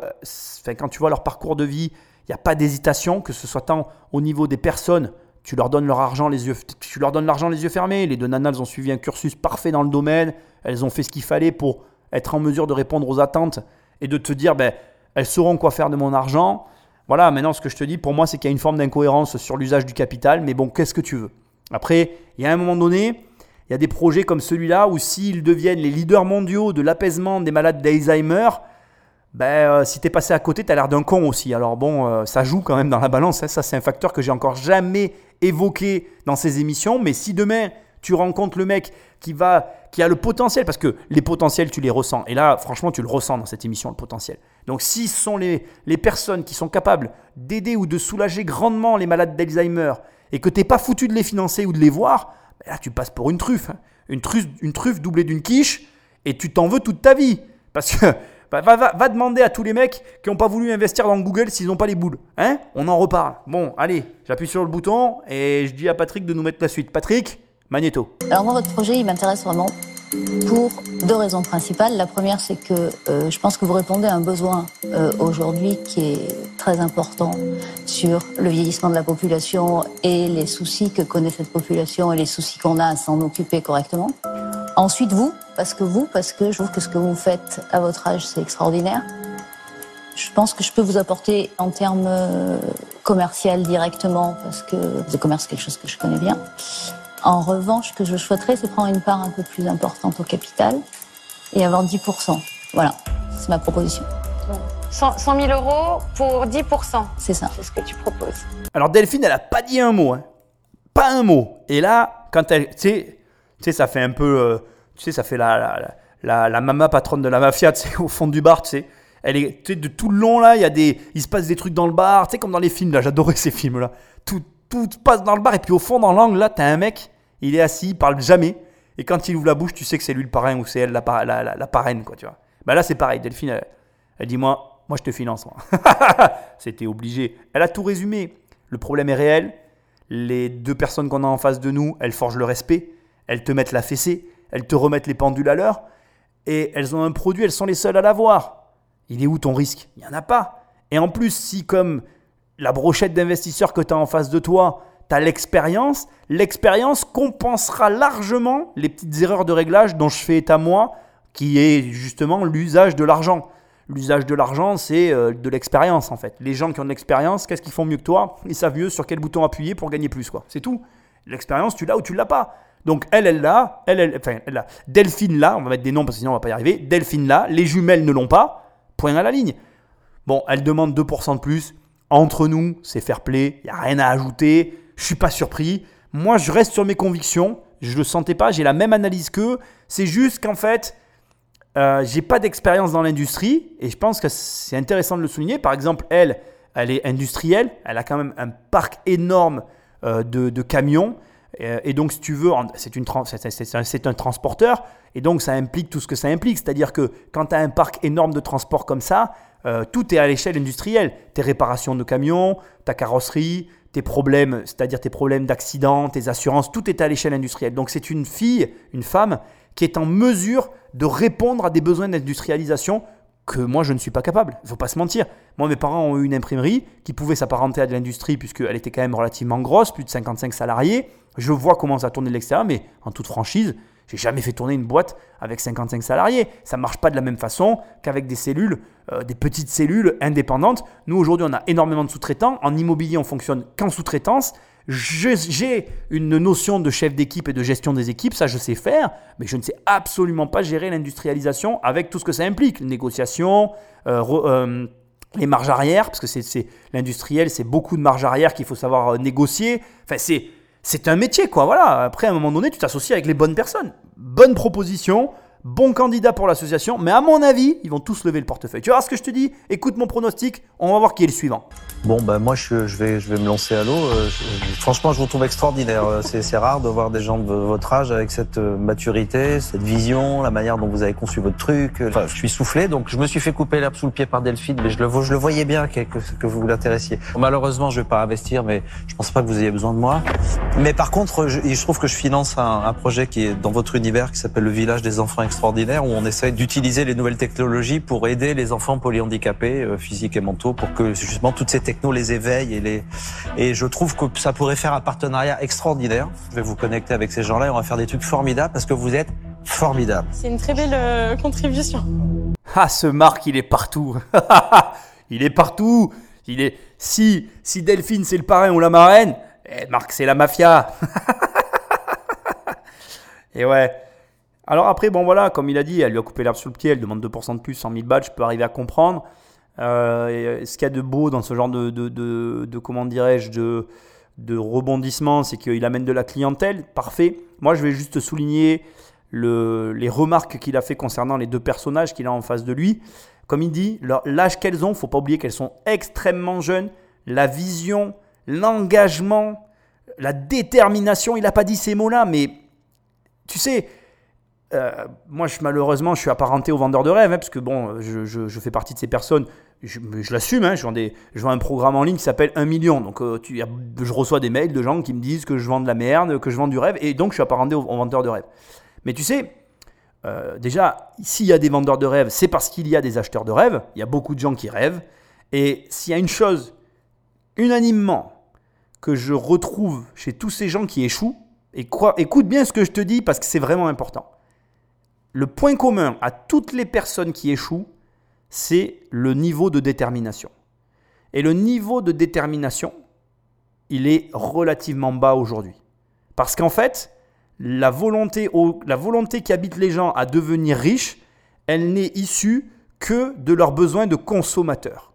quand tu vois leur parcours de vie, il n'y a pas d'hésitation, que ce soit tant au niveau des personnes, tu leur donnes leur argent les yeux, tu leur donnes l'argent les yeux fermés. Les deux nanas, elles ont suivi un cursus parfait dans le domaine. Elles ont fait ce qu'il fallait pour être en mesure de répondre aux attentes et de te dire, ben, elles sauront quoi faire de mon argent. Voilà, maintenant ce que je te dis, pour moi, c'est qu'il y a une forme d'incohérence sur l'usage du capital, mais bon, qu'est-ce que tu veux? Après, il y a un moment donné, il y a des projets comme celui-là où s'ils deviennent les leaders mondiaux de l'apaisement des malades d'Alzheimer, ben, euh, si tu es passé à côté, tu as l'air d'un con aussi. Alors bon, euh, ça joue quand même dans la balance. Hein. Ça, c'est un facteur que j'ai encore jamais évoqué dans ces émissions. Mais si demain, tu rencontres le mec qui va qui a le potentiel parce que les potentiels tu les ressens et là franchement tu le ressens dans cette émission le potentiel donc si ce sont les, les personnes qui sont capables d'aider ou de soulager grandement les malades d'Alzheimer et que tu n'es pas foutu de les financer ou de les voir ben là tu passes pour une truffe hein. une truffe une truffe doublée d'une quiche et tu t'en veux toute ta vie parce que va, va, va, demander à tous les mecs qui n'ont pas voulu investir dans Google s'ils n'ont pas les boules. Hein On en reparle. Bon, allez, j'appuie sur le bouton et je dis à Patrick de nous mettre la suite. Patrick Magnéto. Alors moi, votre projet, il m'intéresse vraiment pour deux raisons principales. La première, c'est que euh, je pense que vous répondez à un besoin euh, aujourd'hui qui est très important sur le vieillissement de la population et les soucis que connaît cette population et les soucis qu'on a à s'en occuper correctement. Ensuite, vous, parce que vous, parce que je trouve que ce que vous faites à votre âge, c'est extraordinaire. Je pense que je peux vous apporter en termes euh, commercial directement, parce que le commerce, c'est quelque chose que je connais bien. En revanche, ce que je souhaiterais, c'est prendre une part un peu plus importante au capital et avoir 10%. Voilà, c'est ma proposition. 100, 100 000 euros pour 10% C'est ça. C'est ce que tu proposes. Alors Delphine, elle a pas dit un mot, hein. pas un mot. Et là, quand elle, tu sais, tu sais, ça fait un peu, euh, tu sais, ça fait la la, la, la mama patronne de la mafia, tu sais, au fond du bar, tu sais. Elle est, tu sais, de tout le long là, il y a des, il se passe des trucs dans le bar, tu sais, comme dans les films là. J'adorais ces films là. Tout, tout se passe dans le bar et puis au fond dans l'angle là, t'as un mec, il est assis, il parle jamais. Et quand il ouvre la bouche, tu sais que c'est lui le parrain ou c'est elle la, la, parraine, quoi, tu vois. Bah là, c'est pareil. Delphine, elle, dit moi, moi je te finance. C'était obligé. Elle a tout résumé. Le problème est réel. Les deux personnes qu'on a en face de nous, elles forgent le respect. Elles te mettent la fessée. Elles te remettent les pendules à l'heure. Et elles ont un produit, elles sont les seules à l'avoir. Il est où ton risque? Il n'y en a pas. Et en plus, si comme la brochette d'investisseurs que tu as en face de toi, tu as l'expérience, l'expérience compensera largement les petites erreurs de réglage dont je fais état moi, qui est justement l'usage de l'argent. L'usage de l'argent, c'est euh, de l'expérience en fait. Les gens qui ont de l'expérience, qu'est-ce qu'ils font mieux que toi? Ils savent mieux sur quel bouton appuyer pour gagner plus, quoi. C'est tout. L'expérience, tu l'as ou tu l'as pas. Donc elle, elle l'a, elle, elle, enfin, elle l'a. Delphine là, on va mettre des noms parce que sinon on va pas y arriver. Delphine là, les jumelles ne l'ont pas. Point à la ligne. Bon, elle demande 2% de plus. Entre nous, c'est fair play. Il n'y a rien à ajouter. Je suis pas surpris. Moi, je reste sur mes convictions. Je le sentais pas. J'ai la même analyse qu'eux. C'est juste qu'en fait, euh, j'ai pas d'expérience dans l'industrie. Et je pense que c'est intéressant de le souligner. Par exemple, elle, elle est industrielle. Elle a quand même un parc énorme euh, de, camions. Euh, Et donc, si tu veux, c'est une c'est- un, un transporteur. Et donc, ça implique tout ce que ça implique. C'est-à-dire que quand tu as un parc énorme de transport comme ça, euh, tout est à l'échelle industrielle. Tes réparations de camions, ta carrosserie, tes problèmes, c'est-à-dire tes problèmes d'accident, tes assurances, tout est à l'échelle industrielle. Donc, c'est une fille, une femme, qui est en mesure de répondre à des besoins d'industrialisation que moi je ne suis pas capable. Il faut pas se mentir. Moi, mes parents ont eu une imprimerie qui pouvait s'apparenter à de l'industrie puisqu'elle était quand même relativement grosse, plus de 55 salariés. Je vois comment ça tournait de l'extérieur, mais en toute franchise, j'ai jamais fait tourner une boîte avec 55 salariés. Ça marche pas de la même façon qu'avec des cellules, euh, des petites cellules indépendantes. Nous aujourd'hui, on a énormément de sous-traitants. En immobilier, on fonctionne qu'en sous-traitance. J'ai une notion de chef d'équipe et de gestion des équipes, ça je sais faire, mais je ne sais absolument pas gérer l'industrialisation avec tout ce que ça implique. Négociation, euh, euh, les marges arrière, parce que c'est- l'industriel, c'est beaucoup de marges arrière qu'il faut savoir négocier. Enfin, c'est c'est un métier, quoi. Voilà. Après, à un moment donné, tu t'associes avec les bonnes personnes. Bonne proposition, bon candidat pour l'association, mais à mon avis, ils vont tous lever le portefeuille. Tu vois ce que je te dis? Écoute mon pronostic, on va voir qui est le suivant. Bon, ben moi, je, vais, je vais me lancer à l'eau. Euh, franchement, je vous trouve extraordinaire. Euh, C'est rare de voir des gens de votre âge avec cette euh, maturité, cette vision, la manière dont vous avez conçu votre truc. Enfin, je suis soufflé, donc je me suis fait couper l'herbe sous le pied par Delphine, mais je le, je le voyais bien que, que, vous l'intéressiez. Malheureusement, je vais pas investir, mais je pense pas que vous ayez besoin de moi. Mais par contre, je, je trouve que je finance un, un projet qui est dans votre univers, qui s'appelle le Village des enfants extraordinaires, où on essaie d'utiliser les nouvelles technologies pour aider les enfants polyhandicapés, euh, physiques et mentaux, pour que justement toutes ces technos les éveillent et les. Et je trouve que ça pourrait faire un partenariat extraordinaire. Je vais vous connecter avec ces gens-là et on va faire des trucs formidables parce que vous êtes formidables. C'est une très belle euh, contribution. Ah, ce Marc, il est partout. il est partout. Il est. Si, si Delphine c'est le parrain ou la marraine, eh, Marc c'est la mafia. Et ouais. Alors après, bon voilà, comme il a dit, elle lui a coupé l'herbe sous le pied, elle demande 2% de plus, 100 000 balles, je peux arriver à comprendre. Euh, euh, ce qu'il y a de beau dans ce genre de, de, de, comment dirais-je, de, de rebondissement, c'est qu'il amène de la clientèle, parfait. Moi, je vais juste souligner le- les remarques qu'il a fait concernant les deux personnages qu'il a en face de lui. Comme il dit, l'âge qu'elles ont, faut pas oublier qu'elles sont extrêmement jeunes. La vision, l'engagement, la détermination, il n'a pas dit ces mots-là, mais tu sais, euh, moi, je, malheureusement, je suis apparenté au vendeur de rêves, hein, parce que bon, je, fais partie de ces personnes. Je, je l'assume, hein, je, vends un programme en ligne qui s'appelle 1 million. Donc, euh, je reçois des mails de gens qui me disent que je vends de la merde, que je vends du rêve, et donc je suis apparenté au, au vendeur de rêve. Mais tu sais, euh, déjà, s'il y a des vendeurs de rêves, c'est parce qu'il y a des acheteurs de rêves. Il y a beaucoup de gens qui rêvent. Et s'il y a une chose, unanimement, que je retrouve chez tous ces gens qui échouent, écoute bien ce que je te dis parce que c'est vraiment important. Le point commun à toutes les personnes qui échouent, c'est le niveau de détermination. Et le niveau de détermination, il est relativement bas aujourd'hui. Parce qu'en fait, la volonté, qui habite les gens à devenir riches, elle n'est issue que de leurs besoins de consommateurs.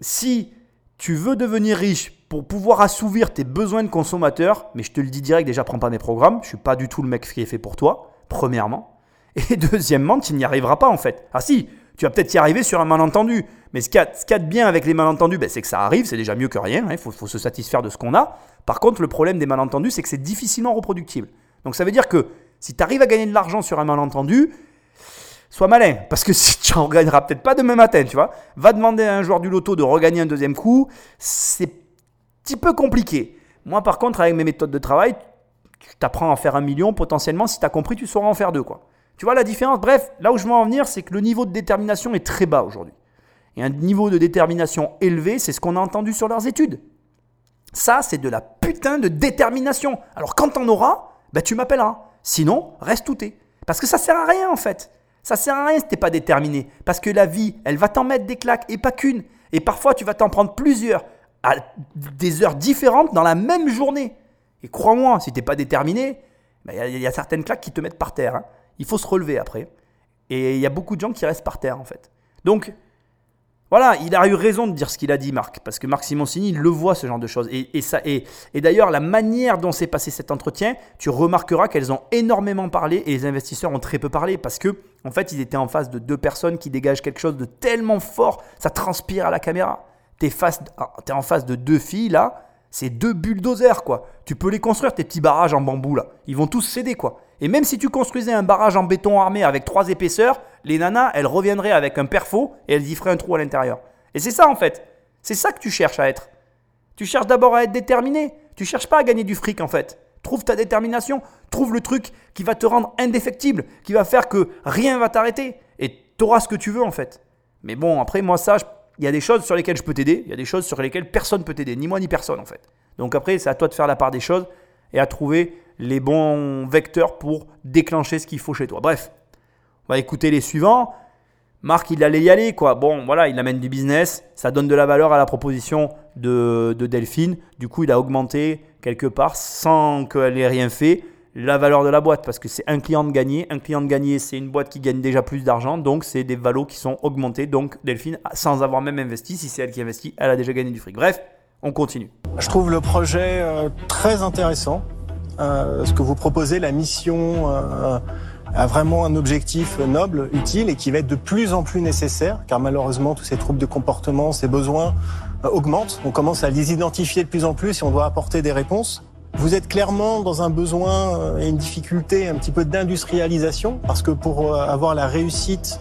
Si tu veux devenir riche pour pouvoir assouvir tes besoins de consommateurs, mais je te le dis direct, déjà prends pas mes programmes, je suis pas du tout le mec qui est fait pour toi, premièrement. Et deuxièmement, tu n'y arriveras pas en fait. Ah si, tu vas peut-être y arriver sur un malentendu. Mais ce qu'il y, a de bien avec les malentendus, ben, c'est que ça arrive, c'est déjà mieux que rien. Il hein, faut, se satisfaire de ce qu'on a. Par contre, le problème des malentendus, c'est que c'est difficilement reproductible. Donc ça veut dire que si tu arrives à gagner de l'argent sur un malentendu, sois malin. Parce que si tu en gagneras peut-être pas demain matin, tu vois. Va demander à un joueur du loto de regagner un deuxième coup. C'est un petit peu compliqué. Moi, par contre, avec mes méthodes de travail, tu t'apprends à faire un million. Potentiellement, si tu as compris, tu sauras en faire deux. Quoi. Tu vois la différence? Bref, là où je veux en venir, c'est que le niveau de détermination est très bas aujourd'hui. Et un niveau de détermination élevé, c'est ce qu'on a entendu sur leurs études. Ça, c'est de la putain de détermination. Alors quand t'en auras, bah, tu m'appelleras. Sinon, reste tout est. Parce que ça sert à rien en fait. Ça sert à rien si t'es pas déterminé. Parce que la vie, elle va t'en mettre des claques et pas qu'une. Et parfois, tu vas t'en prendre plusieurs à des heures différentes dans la même journée. Et crois-moi, si t'es pas déterminé, bah, il y, a certaines claques qui te mettent par terre. Hein. Il faut se relever après. Et il y a beaucoup de gens qui restent par terre en fait. Donc, voilà, il a eu raison de dire ce qu'il a dit, Marc, parce que Marc Simoncini, il le voit, ce genre de choses. Et, ça, et, d'ailleurs, la manière dont s'est passé cet entretien, tu remarqueras qu'elles ont énormément parlé et les investisseurs ont très peu parlé, parce que, en fait, ils étaient en face de deux personnes qui dégagent quelque chose de tellement fort, ça transpire à la caméra. Tu es, es, en face de deux filles, là, c'est deux bulldozers, quoi. Tu peux les construire, tes petits barrages en bambou, là. Ils vont tous céder, quoi. Et même si tu construisais un barrage en béton armé avec trois épaisseurs, les nanas, elles reviendraient avec un perfo et elles y feraient un trou à l'intérieur. Et c'est ça en fait. C'est ça que tu cherches à être. Tu cherches d'abord à être déterminé. Tu cherches pas à gagner du fric en fait. Trouve ta détermination. Trouve le truc qui va te rendre indéfectible, qui va faire que rien va t'arrêter. Et tu auras ce que tu veux en fait. Mais bon, après, moi, ça, il y a des choses sur lesquelles je peux t'aider. Il y a des choses sur lesquelles personne ne peut t'aider. Ni moi, ni personne en fait. Donc après, c'est à toi de faire la part des choses et à trouver les bons vecteurs pour déclencher ce qu'il faut chez toi. Bref, on va écouter les suivants. Marc, il allait y aller, quoi. Bon, voilà, il amène du business, ça donne de la valeur à la proposition de, Delphine. Du coup, il a augmenté quelque part, sans qu'elle ait rien fait, la valeur de la boîte. Parce que c'est un client de gagné. Un client de gagné, c'est une boîte qui gagne déjà plus d'argent. Donc, c'est des valos qui sont augmentés. Donc, Delphine, sans avoir même investi, si c'est elle qui investit, elle a déjà gagné du fric. Bref, on continue. Je trouve le projet euh, très intéressant. Euh, ce que vous proposez, la mission euh, a vraiment un objectif noble, utile et qui va être de plus en plus nécessaire, car malheureusement tous ces troubles de comportement, ces besoins euh, augmentent. On commence à les identifier de plus en plus et on doit apporter des réponses. Vous êtes clairement dans un besoin et une difficulté un petit peu d'industrialisation, parce que pour avoir la réussite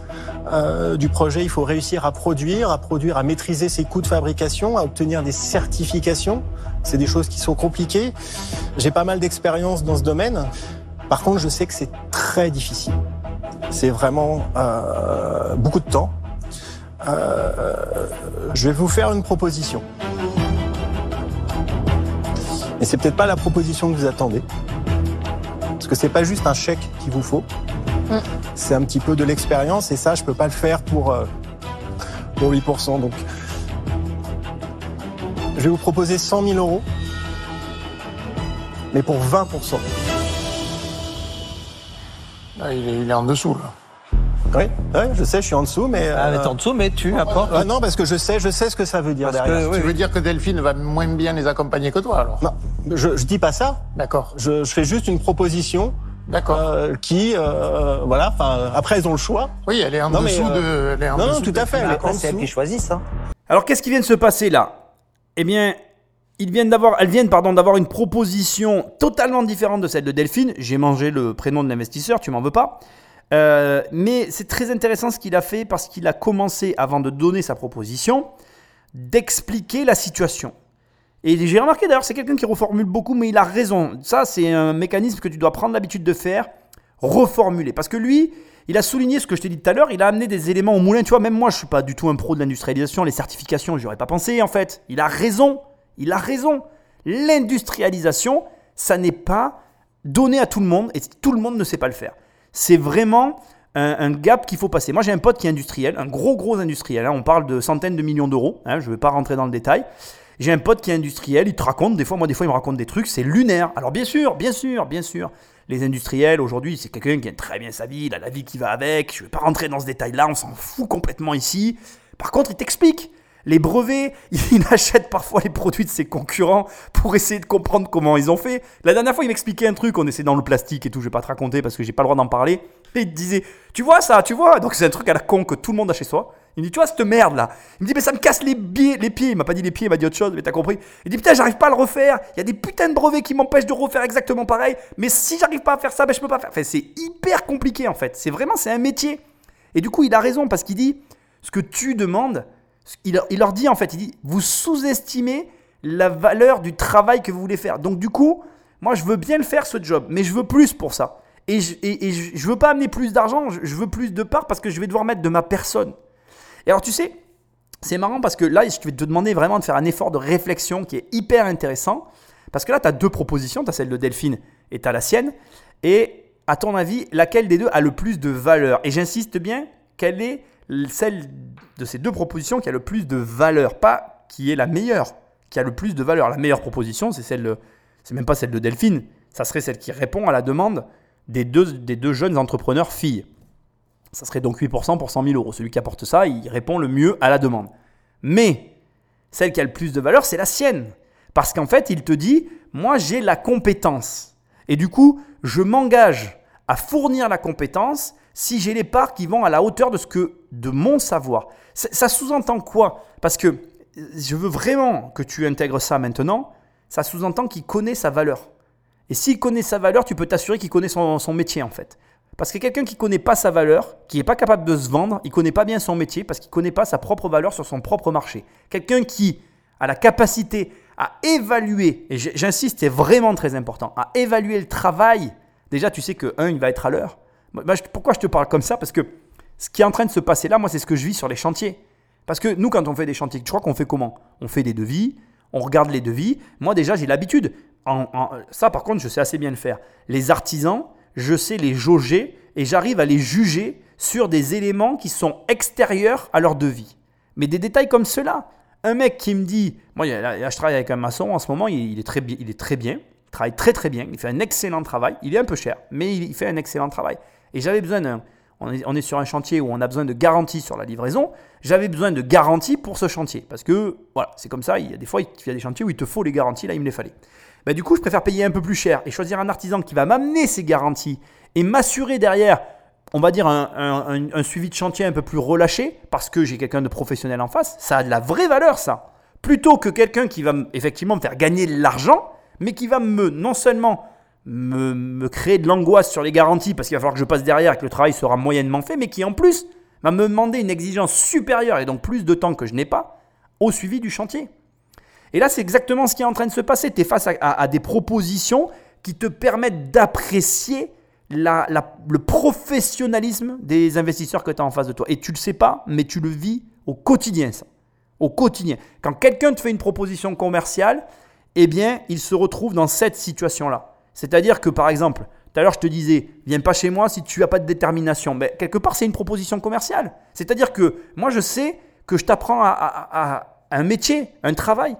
du projet, il faut réussir à produire, à produire, à maîtriser ses coûts de fabrication, à obtenir des certifications. C'est des choses qui sont compliquées. J'ai pas mal d'expérience dans ce domaine. Par contre, je sais que c'est très difficile. C'est vraiment euh, beaucoup de temps. Euh, je vais vous faire une proposition. Et c'est peut-être pas la proposition que vous attendez. Parce que c'est pas juste un chèque qu'il vous faut. Mm. C'est un petit peu de l'expérience et ça, je peux pas le faire pour, euh, pour 8%. Donc, je vais vous proposer 100 000 euros, mais pour 20 ah, il, est, en dessous, là. Oui, je sais, je suis en dessous, mais. Ah, mais t'es en dessous, mais tu apportes. Ah, non, parce que je sais, je sais ce que ça veut dire derrière. tu veux dire que Delphine va moins bien les accompagner que toi, alors? Non, je, je dis pas ça. D'accord. Je, fais juste une proposition. D'accord. Euh, qui, euh, voilà, enfin, après, ils ont le choix. Oui, elle est en dessous euh, de. non, non, tout à fait. c'est elle qui choisit ça. Alors, qu'est-ce qui vient de se passer là? Eh bien, ils viennent d'avoir, elles viennent pardon, d'avoir une proposition totalement différente de celle de Delphine. J'ai mangé le prénom de l'investisseur, tu m'en veux pas. Euh, mais c'est très intéressant ce qu'il a fait parce qu'il a commencé, avant de donner sa proposition, d'expliquer la situation. Et j'ai remarqué d'ailleurs, c'est quelqu'un qui reformule beaucoup, mais il a raison. Ça, c'est un mécanisme que tu dois prendre l'habitude de faire, reformuler. Parce que lui, il a souligné ce que je t'ai dit tout à l'heure, il a amené des éléments au moulin. Tu vois, même moi, je suis pas du tout un pro de l'industrialisation, les certifications, j'y aurais pas pensé en fait. Il a raison, il a raison. L'industrialisation, ça n'est pas donné à tout le monde et tout le monde ne sait pas le faire. C'est vraiment un, un gap qu'il faut passer. Moi, j'ai un pote qui est industriel, un gros, gros industriel. hein. On parle de centaines de millions d'euros. hein. Je ne vais pas rentrer dans le détail. J'ai un pote qui est industriel, il te raconte, des fois, moi, des fois, il me raconte des trucs, c'est lunaire. Alors, bien sûr, bien sûr, bien sûr, les industriels, aujourd'hui, c'est quelqu'un qui gagne très bien sa vie, il a la vie qui va avec. Je ne vais pas rentrer dans ce détail-là, on s'en fout complètement ici. Par contre, il t'explique. Les brevets, il achète parfois les produits de ses concurrents pour essayer de comprendre comment ils ont fait. La dernière fois, il m'expliquait un truc, on était dans le plastique et tout, je vais pas te raconter parce que j'ai pas le droit d'en parler. Et il te disait, tu vois ça, tu vois? Donc c'est un truc à la con que tout le monde a chez soi. Il me dit, tu vois cette merde là Il me dit, mais ça me casse les, pieds. Il m'a pas dit les pieds, il m'a dit autre chose, mais t'as compris. Il dit, putain, j'arrive pas à le refaire. Il y a des putains de brevets qui m'empêchent de refaire exactement pareil. Mais si j'arrive pas à faire ça, ben je peux pas faire. Enfin, c'est hyper compliqué en fait. C'est vraiment, c'est un métier. Et du coup, il a raison parce qu'il dit, ce que tu demandes, il il leur dit en fait, il dit, vous sous-estimez la valeur du travail que vous voulez faire. Donc du coup, moi je veux bien le faire ce job, mais je veux plus pour ça. Et je, et, veux pas amener plus d'argent, je, je veux plus de parts parce que je vais devoir mettre de ma personne. Et alors tu sais, c'est marrant parce que là, je vais te demander vraiment de faire un effort de réflexion qui est hyper intéressant. Parce que là, tu as deux propositions, tu as celle de Delphine et tu as la sienne. Et à ton avis, laquelle des deux a le plus de valeur? Et j'insiste bien, quelle est celle de ces deux propositions qui a le plus de valeur Pas qui est la meilleure, qui a le plus de valeur. La meilleure proposition, c'est celle, c'est même pas celle de Delphine, ça serait celle qui répond à la demande des deux, des deux jeunes entrepreneurs filles. Ça serait donc 8% pour 100 000 euros. Celui qui apporte ça, il répond le mieux à la demande. Mais celle qui a le plus de valeur, c'est la sienne. Parce qu'en fait, il te dit, moi j'ai la compétence. Et du coup, je m'engage à fournir la compétence si j'ai les parts qui vont à la hauteur de ce que de mon savoir. Ça, sous-entend quoi? Parce que je veux vraiment que tu intègres ça maintenant. Ça sous-entend qu'il connaît sa valeur. Et s'il connaît sa valeur, tu peux t'assurer qu'il connaît son, son métier en fait. Parce que quelqu'un qui ne connaît pas sa valeur, qui n'est pas capable de se vendre, il ne connaît pas bien son métier parce qu'il ne connaît pas sa propre valeur sur son propre marché. Quelqu'un qui a la capacité à évaluer, et j'insiste, c'est vraiment très important, à évaluer le travail. Déjà, tu sais que, un, il va être à l'heure. Je- pourquoi je te parle comme ça? Parce que ce qui est en train de se passer là, moi, c'est ce que je vis sur les chantiers. Parce que nous, quand on fait des chantiers, tu crois qu'on fait comment? On fait des devis, on regarde les devis. Moi, déjà, j'ai l'habitude. En- en- ça, par contre, je sais assez bien le faire. Les artisans, je sais les jauger et j'arrive à les juger sur des éléments qui sont extérieurs à leur devis. Mais des détails comme cela. Un mec qui me dit, moi, je travaille avec un maçon en ce moment, il, est très, il est très bien, il travaille très très bien, il fait un excellent travail. Il est un peu cher, mais il, il fait un excellent travail. Et j'avais besoin d'un. On est, on est sur un chantier où on a besoin de garantie sur la livraison. J'avais besoin de garantie pour ce chantier. Parce que, voilà, c'est comme ça. Il y a des fois, il y a des chantiers où il te faut les garanties. Là, il me les fallait. Bah, du coup, je préfère payer un peu plus cher et choisir un artisan qui va m'amener ces garanties et m'assurer derrière, on va dire, un, suivi de chantier un peu plus relâché parce que j'ai quelqu'un de professionnel en face. Ça a de la vraie valeur, ça. Plutôt que quelqu'un qui va effectivement me faire gagner de l'argent, mais qui va me, non seulement me, me créer de l'angoisse sur les garanties parce qu'il va falloir que je passe derrière et que le travail sera moyennement fait, mais qui en plus va me demander une exigence supérieure et donc plus de temps que je n'ai pas au suivi du chantier. Et là, c'est exactement ce qui est en train de se passer. Tu es face à, des propositions qui te permettent d'apprécier le professionnalisme des investisseurs que tu as en face de toi. Et tu le sais pas, mais tu le vis au quotidien, ça. Au quotidien. Quand quelqu'un te fait une proposition commerciale, eh bien, il se retrouve dans cette situation-là. C'est-à-dire que, par exemple, tout à l'heure, je te disais, viens pas chez moi si tu n'as pas de détermination. Mais quelque part, c'est une proposition commerciale. C'est-à-dire que moi, je sais que je t'apprends à, un métier, un travail,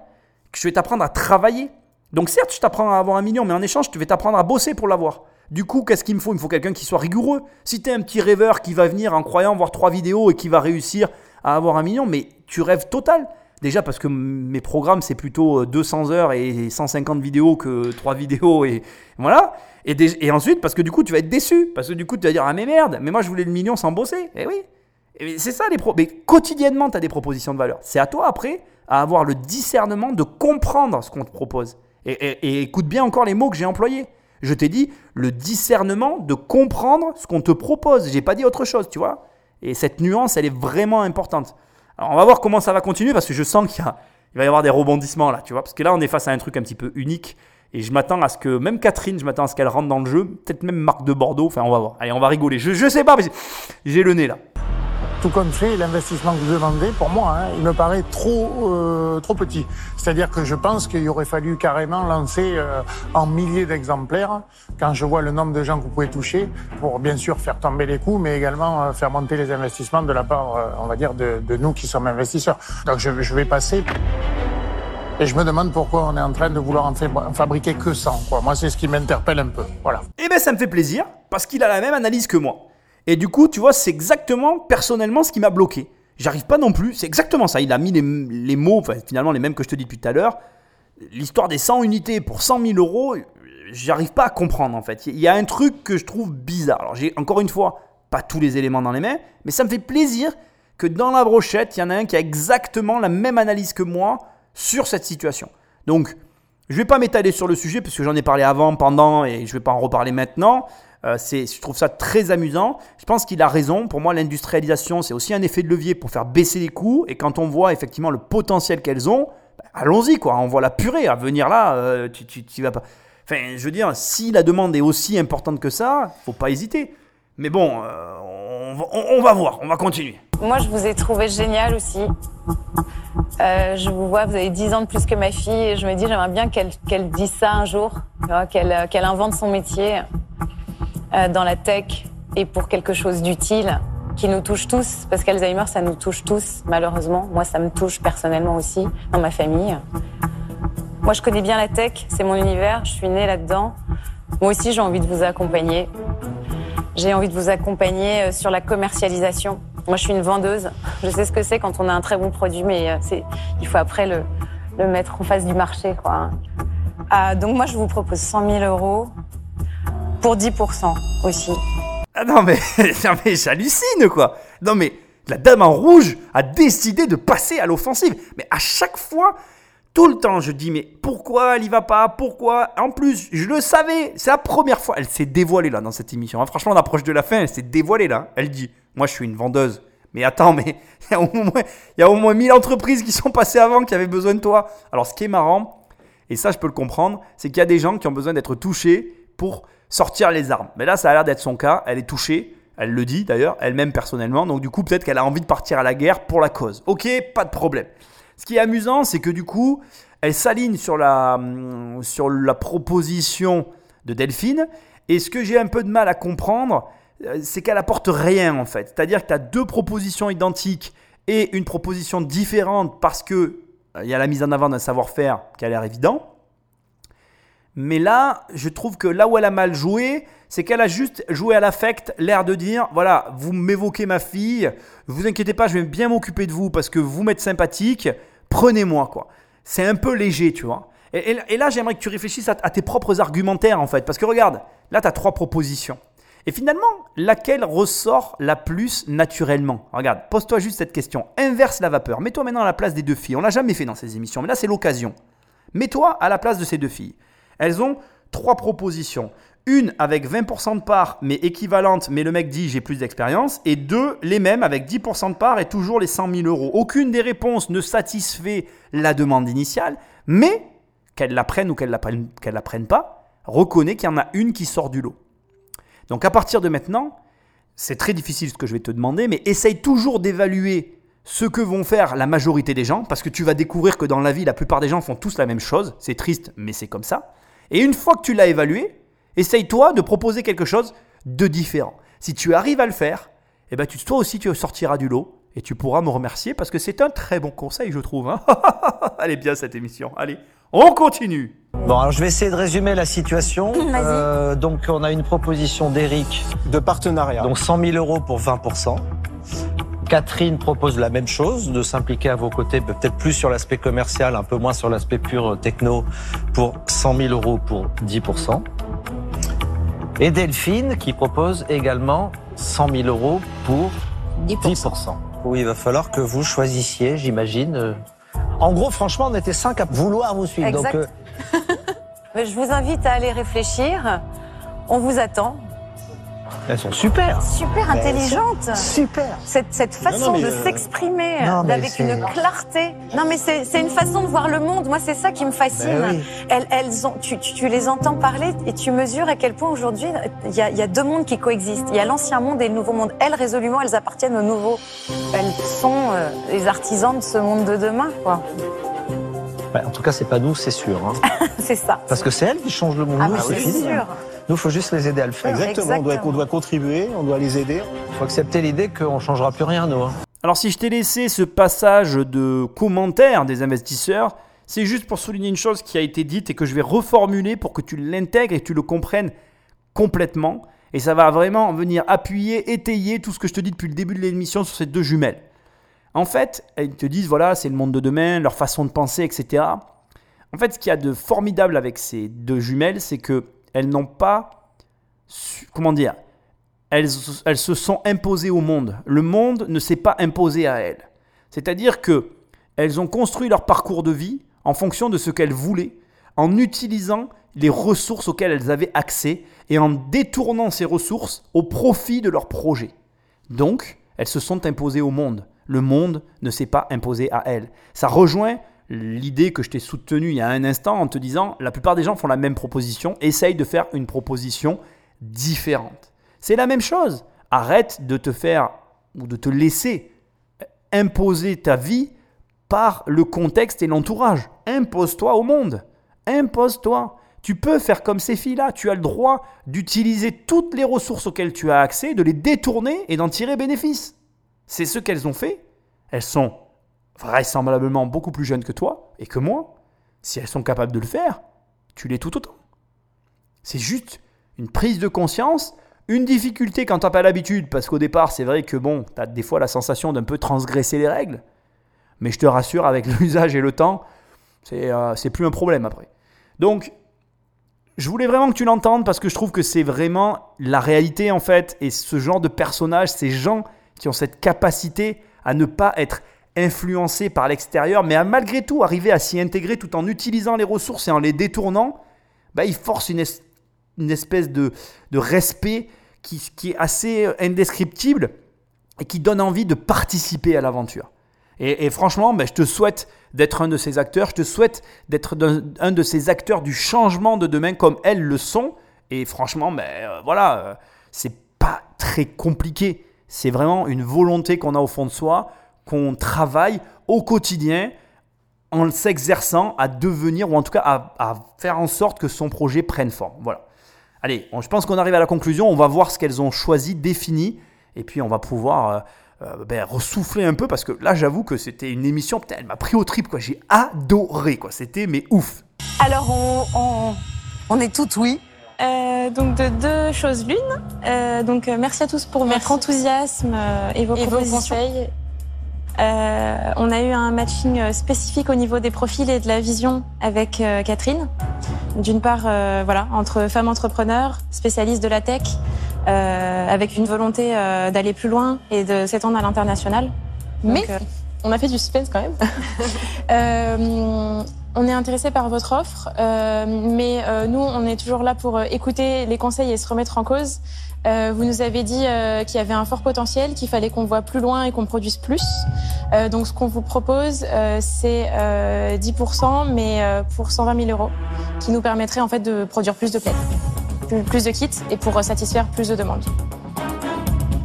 je vais t'apprendre à travailler. Donc certes, je t'apprends à avoir un million, mais en échange, je vais t'apprendre à bosser pour l'avoir. Du coup, qu'est-ce qu'il me faut? Il me faut quelqu'un qui soit rigoureux. Si tu es un petit rêveur qui va venir en croyant voir trois vidéos et qui va réussir à avoir un million, mais tu rêves total. Déjà parce que mes programmes, c'est plutôt euh, 200 heures et 150 vidéos que 3 vidéos et voilà. Et, et ensuite, parce que du coup, tu vas être déçu. Parce que du coup, tu vas dire Ah, mais merde, mais moi, je voulais le million sans bosser. Eh oui. C'est ça les pro. Mais quotidiennement, tu as des propositions de valeur. C'est à toi après à avoir le discernement de comprendre ce qu'on te propose. Et, écoute bien encore les mots que j'ai employés. Je t'ai dit le discernement de comprendre ce qu'on te propose. J'ai pas dit autre chose, tu vois. Et cette nuance, elle est vraiment importante. Alors, on va voir comment ça va continuer parce que je sens qu'il va y avoir des rebondissements là, tu vois. Parce que là, on est face à un truc un petit peu unique. Et je m'attends à ce que, même Catherine, je m'attends à ce qu'elle rentre dans le jeu. Peut-être même Marc de Bordeaux. Enfin, on va voir. Allez, on va rigoler. Je, je sais pas, mais j'ai le nez là. Tout compte fait, l'investissement que vous demandez, pour moi, hein, il me paraît trop, euh, trop petit. C'est-à-dire que je pense qu'il aurait fallu carrément lancer euh, en milliers d'exemplaires, quand je vois le nombre de gens que vous pouvez toucher, pour bien sûr faire tomber les coûts, mais également euh, faire monter les investissements de la part, euh, on va dire, de, de nous qui sommes investisseurs. Donc je, je vais passer. Et je me demande pourquoi on est en train de vouloir en, fa- en fabriquer que 100. Quoi. Moi, c'est ce qui m'interpelle un peu. Voilà. Eh ben ça me fait plaisir, parce qu'il a la même analyse que moi. Et du coup, tu vois, c'est exactement personnellement ce qui m'a bloqué. J'arrive pas non plus, c'est exactement ça. Il a mis les, mots, enfin, finalement les mêmes que je te dis depuis tout à l'heure. L'histoire des 100 unités pour 100 000 euros, j'arrive pas à comprendre en fait. Il y a un truc que je trouve bizarre. Alors j'ai encore une fois pas tous les éléments dans les mains, mais ça me fait plaisir que dans la brochette, il y en a un qui a exactement la même analyse que moi sur cette situation. Donc, je vais pas m'étaler sur le sujet parce que j'en ai parlé avant, pendant et je vais pas en reparler maintenant. Euh, je trouve ça très amusant. Je pense qu'il a raison. Pour moi, l'industrialisation, c'est aussi un effet de levier pour faire baisser les coûts. Et quand on voit effectivement le potentiel qu'elles ont, bah, allons-y quoi. On voit la purée à venir là. euh, tu, vas pas. Enfin, je veux dire, si la demande est aussi importante que ça, faut pas hésiter. Mais bon, euh, on, va, voir. On va continuer. Moi, je vous ai trouvé génial aussi. Je vous vois, vous avez 10 ans de plus que ma fille je me dis, j'aimerais bien qu'elle qu'elle dise ça un jour, qu'elle invente son métier dans la tech et pour quelque chose d'utile qui nous touche tous, parce qu'Alzheimer, ça nous touche tous, malheureusement. Moi, ça me touche personnellement aussi, dans ma famille. Moi, je connais bien la tech, c'est mon univers, je suis née là-dedans. Moi aussi, j'ai envie de vous accompagner. J'ai envie de vous accompagner euh, sur la commercialisation. Moi, je suis une vendeuse. Je sais ce que c'est quand on a un très bon produit, mais euh, il faut après le, le mettre en face du marché, quoi. hein. Ah, donc moi, je vous propose 100 000 euros pour 10% aussi. Ah non mais, non j'hallucine quoi. Non mais la dame en rouge a décidé de passer à l'offensive. Mais à chaque fois, tout le temps, je dis mais pourquoi elle y va pas? Pourquoi? En plus, je le savais. C'est la première fois. Elle s'est dévoilée là dans cette émission. hein. Franchement, on approche de la fin. Elle s'est dévoilée là. Elle dit moi je suis une vendeuse. Mais attends, mais il y a au moins, il y a au moins 1000 entreprises qui sont passées avant qui avaient besoin de toi. Alors ce qui est marrant, et ça je peux le comprendre, c'est qu'il y a des gens qui ont besoin d'être touchés pour sortir les armes. Mais là, ça a l'air d'être son cas. Elle est touchée. Elle le dit d'ailleurs, elle-même personnellement. Donc du coup, peut-être qu'elle a envie de partir à la guerre pour la cause. Ok, pas de problème. Ce qui est amusant, c'est que du coup, elle s'aligne sur la, hum, sur la proposition de Delphine. Et ce que j'ai un peu de mal à comprendre, euh, c'est qu'elle apporte rien en fait. C'est-à-dire que tu as deux propositions identiques et une proposition différente parce que euh, il y a la mise en avant d'un savoir-faire qui a l'air évident. Mais là, je trouve que là où elle a mal joué, c'est qu'elle a juste joué à l'affect, l'air de dire voilà, vous m'évoquez ma fille, vous inquiétez pas, je vais bien m'occuper de vous parce que vous m'êtes sympathique, prenez-moi quoi. C'est un peu léger, tu vois. Et, là, j'aimerais que tu réfléchisses à, à tes propres argumentaires en fait. Parce que regarde, là, tu as trois propositions. Et finalement, laquelle ressort la plus naturellement? Regarde, pose-toi juste cette question. Inverse la vapeur. Mets-toi maintenant à la place des deux filles. On l'a jamais fait dans ces émissions, mais là, c'est l'occasion. Mets-toi à la place de ces deux filles. Elles ont trois propositions. Une avec 20% de part, mais équivalente, mais le mec dit j'ai plus d'expérience. Et deux, les mêmes avec 10% de part et toujours les 100 000 euros. Aucune des réponses ne satisfait la demande initiale, mais qu'elle la prenne ou qu'elle la prenne, la prenne pas, reconnaît qu'il y en a une qui sort du lot. Donc à partir de maintenant, c'est très difficile ce que je vais te demander, mais essaye toujours d'évaluer ce que vont faire la majorité des gens, parce que tu vas découvrir que dans la vie, la plupart des gens font tous la même chose. C'est triste, mais c'est comme ça. Et une fois que tu l'as évalué, essaye-toi de proposer quelque chose de différent. Si tu arrives à le faire, eh ben tu, toi aussi tu sortiras du lot et tu pourras me remercier parce que c'est un très bon conseil, je trouve. hein. Allez bien cette émission. Allez, on continue. Bon, alors je vais essayer de résumer la situation. Euh, donc, on a une proposition d'Eric, De partenariat. donc 100 000 euros pour 20%. Catherine propose la même chose, de s'impliquer à vos côtés, peut-être plus sur l'aspect commercial, un peu moins sur l'aspect pur euh, techno, pour 100 000 euros pour 10%. Et Delphine qui propose également 100 000 euros pour 10%. Oui, il va falloir que vous choisissiez, j'imagine. euh. En gros, franchement, on était cinq à vouloir vous suivre. Exact. Donc, euh, Mais je vous invite à aller réfléchir. On vous attend. Elles sont super. Super Ben, intelligente. Super. Cette, cette façon non, de euh, s'exprimer mais avec une clarté. Non, mais c'est c'est une façon de voir le monde. Moi, c'est ça qui me fascine. Ben oui. elles, elles ont, tu, tu, tu les entends parler et tu mesures à quel point aujourd'hui, il y a, il y a deux mondes qui coexistent. Il y a l'ancien monde et le nouveau monde. Elles, résolument, elles appartiennent au nouveau. Elles sont euh, les artisans de ce monde de demain, quoi. Ouais, en tout cas, c'est pas nous, c'est sûr. hein. c'est ça. Parce que c'est elles qui changent le monde. Ah, nous, bah, c'est c'est fini. sûr. Nous, il faut juste les aider à le faire. Exactement, on doit, Exactement. on doit contribuer, on doit les aider. Il faut accepter l'idée qu'on changera plus rien, nous. hein. Alors si je t'ai laissé ce passage de commentaires des investisseurs, c'est juste pour souligner une chose qui a été dite et que je vais reformuler pour que tu l'intègres et que tu le comprennes complètement. Et ça va vraiment venir appuyer, étayer tout ce que je te dis depuis le début de l'émission sur ces deux jumelles. En fait, elles te disent, voilà, c'est le monde de demain, leur façon de penser, etc. En fait, ce qu'il y a de formidable avec ces deux jumelles, c'est que elles n'ont pas, su- comment dire, elles, elles se sont imposées au monde. Le monde ne s'est pas imposé à elles. C'est-à-dire que elles ont construit leur parcours de vie en fonction de ce qu'elles voulaient, en utilisant les ressources auxquelles elles avaient accès et en détournant ces ressources au profit de leur projet. Donc, elles se sont imposées au monde. Le monde ne s'est pas imposé à elles. Ça rejoint l'idée que je t'ai soutenue il y a un instant en te disant la plupart des gens font la même proposition, essayent de faire une proposition différente. C'est la même chose. Arrête de te faire ou de te laisser imposer ta vie par le contexte et l'entourage. Impose-toi au monde. Impose-toi. Tu peux faire comme ces filles-là. Tu as le droit d'utiliser toutes les ressources auxquelles tu as accès, de les détourner et d'en tirer bénéfice. C'est ce qu'elles ont fait. Elles sont vraisemblablement beaucoup plus jeunes que toi et que moi. Si elles sont capables de le faire, tu l'es tout autant. C'est juste une prise de conscience, une difficulté quand tu n'as pas l'habitude, parce qu'au départ, c'est vrai que bon, as des fois la sensation d'un peu transgresser les règles. Mais je te rassure, avec l'usage et le temps, c'est euh, plus un problème après. Donc, je voulais vraiment que tu l'entendes parce que je trouve que c'est vraiment la réalité en fait. Et ce genre de personnages, ces gens qui ont cette capacité à ne pas être influencés par l'extérieur, mais à malgré tout arriver à s'y intégrer tout en utilisant les ressources et en les détournant, bah, ils forcent une, es- une espèce de, respect qui, est assez euh, indescriptible et qui donne envie de participer à l'aventure. Et, franchement, ben, je te souhaite d'être un de ces acteurs, je te souhaite d'être un de ces acteurs du changement de demain comme elles le sont. Et franchement, ben, voilà, euh, c'est pas très compliqué. C'est vraiment une volonté qu'on a au fond de soi, qu'on travaille au quotidien en s'exerçant à devenir, ou en tout cas à, faire en sorte que son projet prenne forme. Voilà. Allez, je pense qu'on arrive à la conclusion. On va voir ce qu'elles ont choisi, défini, et puis on va pouvoir euh, euh, ben, ressouffler un peu parce que là, j'avoue que c'était une émission. Putain, elle m'a pris au trip, quoi. J'ai adoré, quoi. C'était mais ouf. Alors, on, on, on est toutes oui. Euh, donc de deux choses l'une. Euh, donc euh, merci à tous pour votre enthousiasme et vos Et vos propositions. Euh, on a eu un matching spécifique au niveau des profils et de la vision avec Catherine. D'une part, voilà, entre femmes entrepreneurs, spécialistes de la tech, avec une volonté d'aller plus loin et de s'étendre à l'international. Mais on a fait du suspense quand même. euh, on est intéressé par votre offre, euh, mais euh, nous, on est toujours là pour euh, écouter les conseils et se remettre en cause. Vous nous avez dit qu'il y avait un fort potentiel, qu'il fallait qu'on voit plus loin et qu'on produise plus. Donc, ce qu'on vous propose, c'est euh, 10%, mais pour 120 000 euros, qui nous permettrait en fait de produire plus de plaies, plus, de kits et pour satisfaire plus de demandes.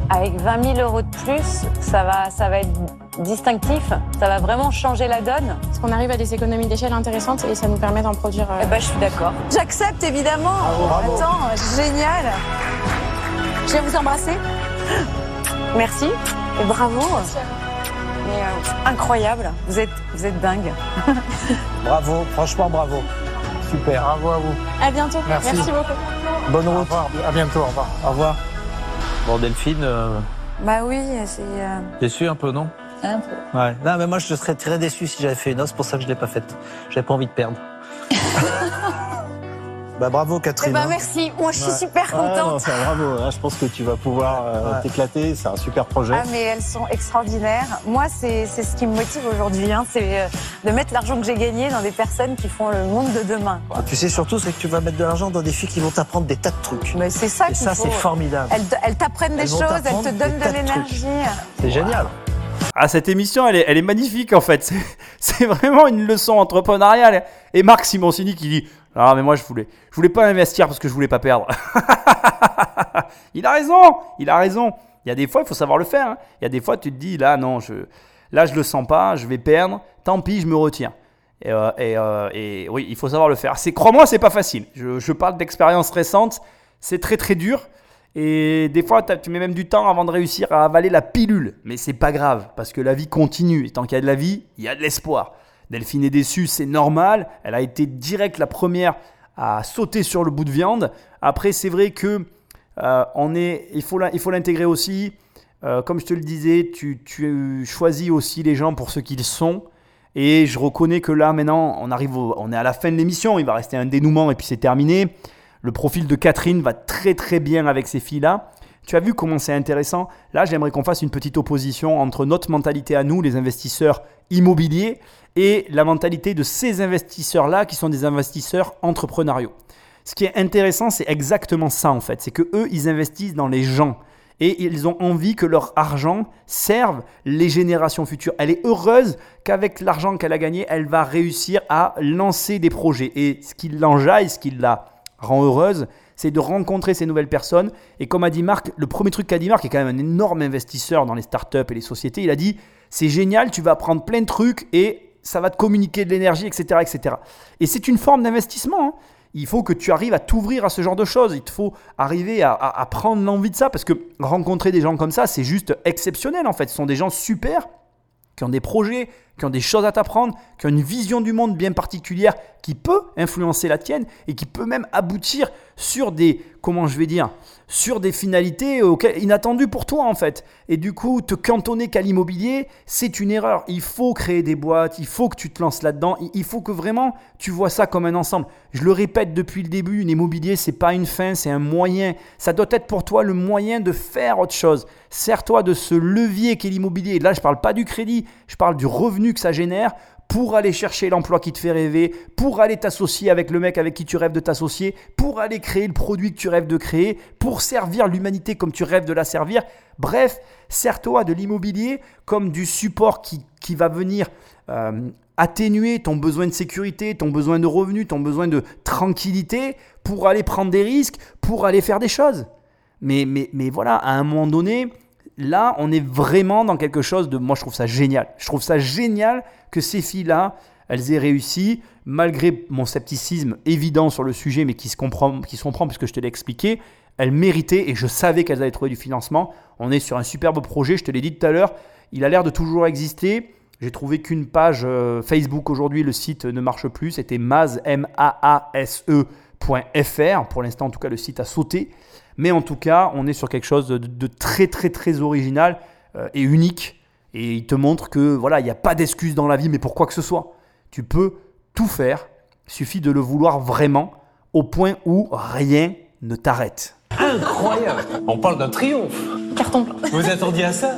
Avec 20 000 euros de plus, ça va, ça va être distinctif. Ça va vraiment changer la donne. Parce qu'on arrive à des économies d'échelle intéressantes et ça nous permet d'en produire. euh, Eh ben, je suis d'accord. J'accepte évidemment. bravo. Attends, génial. Je vais vous embrasser. Merci et bravo. Mais, euh, incroyable. Vous êtes, vous êtes dingue. Bravo, franchement bravo. Super. Bravo à vous. À bientôt. Merci. beaucoup. Bonne Au route. revoir. À bientôt. Au revoir. Au revoir. Bon, Delphine, euh, Bah oui, c'est. euh, déçu un peu, non? Un peu. Ouais. Non, mais moi, je serais très déçu si j'avais fait une os. C'est pour ça que je l'ai pas faite. J'avais pas envie de perdre. Bah bravo Eh Catherine. ben hein. merci, moi je suis Ouais. super Ah, non, contente. bravo, Là, je pense que tu vas pouvoir euh, Ouais. t'éclater, c'est un super projet. Ah mais elles sont extraordinaires. Moi c'est c'est ce qui me motive aujourd'hui, hein, c'est euh, de mettre l'argent que j'ai gagné dans des personnes qui font le monde de demain. quoi. Tu sais surtout, c'est que tu vas mettre de l'argent dans des filles qui vont t'apprendre des tas de trucs. Mais c'est ça Et ça, c'est formidable. Elles, elles t'apprennent des Elles choses, elles te donnent de l'énergie. C'est génial. Ah, cette émission, elle est, magnifique en fait. C'est- vraiment une leçon entrepreneuriale. Et Marc Simoncini qui dit Ah, mais moi je voulais, je voulais pas investir parce que je voulais pas perdre. il a raison, il a raison. Il y a des fois, il faut savoir le faire. hein. Il y a des fois, tu te dis Là, non, je, là, je le sens pas, je vais perdre. Tant pis, je me retire. Et, euh, euh, et oui, il faut savoir le faire. Crois-moi, c'est pas facile. Je, je parle d'expérience récente. C'est très très dur. Et des fois, tu mets même du temps avant de réussir à avaler la pilule. Mais c'est pas grave, parce que la vie continue. Et tant qu'il y a de la vie, il y a de l'espoir. Delphine est déçue, c'est normal. Elle a été direct la première à sauter sur le bout de viande. Après, c'est vrai que euh, est, il faut l'intégrer aussi. Euh, comme je te le disais, tu, tu choisis aussi les gens pour ce qu'ils sont. Et je reconnais que là, maintenant, on arrive, on est à la fin de l'émission. Il va rester un dénouement et puis c'est terminé. Le profil de Catherine va très très bien avec ces filles-là. Tu as vu comment c'est intéressant Là, j'aimerais qu'on fasse une petite opposition entre notre mentalité à nous, les investisseurs immobiliers, et la mentalité de ces investisseurs-là qui sont des investisseurs entrepreneuriaux. Ce qui est intéressant, c'est exactement ça en fait. C'est que eux, ils investissent dans les gens et ils ont envie que leur argent serve les générations futures. Elle est heureuse qu'avec l'argent qu'elle a gagné, elle va réussir à lancer des projets. Et ce qui l'enjaille, ce qui la rend heureuse, c'est de rencontrer ces nouvelles personnes. Et comme a dit Marc, le premier truc qu'a dit Marc, qui est quand même un énorme investisseur dans les startups et les sociétés, il a dit c'est génial, tu vas apprendre plein de trucs et ça va te communiquer de l'énergie, etc., etc. Et c'est une forme d'investissement. hein. Il faut que tu arrives à t'ouvrir à ce genre de choses. Il te faut arriver à, à- à prendre l'envie de ça parce que rencontrer des gens comme ça, c'est juste exceptionnel en fait. Ce sont des gens super qui ont des projets, qui ont des choses à t'apprendre, qui ont une vision du monde bien particulière qui peut influencer la tienne et qui peut même aboutir sur des, comment je vais dire, sur des finalités auxquelles- inattendues pour toi en fait. Et du coup, te cantonner qu'à l'immobilier, c'est une erreur. Il faut créer des boîtes, il faut que tu te lances là-dedans, il- faut que vraiment tu vois ça comme un ensemble. Je le répète depuis le début, l'immobilier, c'est pas une fin, c'est un moyen. Ça doit être pour toi le moyen de faire autre chose. Sers-toi de ce levier qu'est l'immobilier. Là, je parle pas du crédit, je parle du revenu que ça génère pour aller chercher l'emploi qui te fait rêver, pour aller t'associer avec le mec avec qui tu rêves de t'associer, pour aller créer le produit que tu rêves de créer, pour servir l'humanité comme tu rêves de la servir. Bref, sers-toi de l'immobilier comme du support qui, qui va venir euh, atténuer ton besoin de sécurité, ton besoin de revenus, ton besoin de tranquillité pour aller prendre des risques, pour aller faire des choses. Mais, mais, mais voilà, à un moment donné, là, on est vraiment dans quelque chose de... Moi, je trouve ça génial. Je trouve ça génial que ces filles-là, elles aient réussi, malgré mon scepticisme évident sur le sujet, mais qui se comprend, qui se comprend puisque je te l'ai expliqué. Elles méritaient, et je savais qu'elles allaient trouver du financement. On est sur un superbe projet, je te l'ai dit tout à l'heure. Il a l'air de toujours exister. J'ai trouvé qu'une page euh, Facebook aujourd'hui, le site ne marche plus. C'était maz, M-A-A-S-E.fr. Pour l'instant, en tout cas, le site a sauté. Mais en tout cas, on est sur quelque chose de, de très, très, très original euh, et unique. Et il te montre que voilà, il n'y a pas d'excuse dans la vie, mais pour quoi que ce soit. Tu peux tout faire. Il suffit de le vouloir vraiment, au point où rien ne t'arrête. Incroyable On parle d'un triomphe Carton plein. Vous attendiez à ça?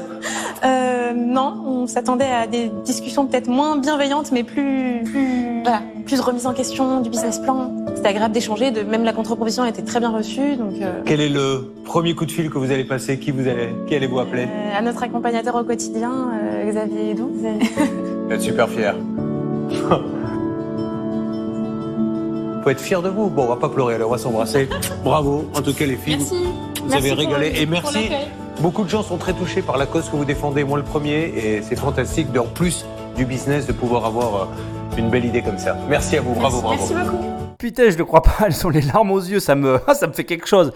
Euh, non, on s'attendait à des discussions peut-être moins bienveillantes, mais plus, plus, voilà, plus remise en question du business plan. C'était agréable d'échanger, de, même la contre-proposition a été très bien reçue, donc euh, Quel est le premier coup de fil que vous allez passer? Qui vous allez, qui allez-vous appeler? Euh, à notre accompagnateur au quotidien, euh, Xavier Edou. Vous êtes super fier. Faut être fier de vous. Bon, on va pas pleurer, allez, on va s'embrasser. Bravo, en tout cas les filles. Merci. Vous Merci avez régalé et pour merci. Beaucoup de gens sont très touchés par la cause que vous défendez, moi le premier, et c'est fantastique, de, en plus du business, de pouvoir avoir euh, une belle idée comme ça. Merci à vous, bravo, bravo. Merci beaucoup. Putain, je ne crois pas, elles ont les larmes aux yeux, ça me, ça me fait quelque chose.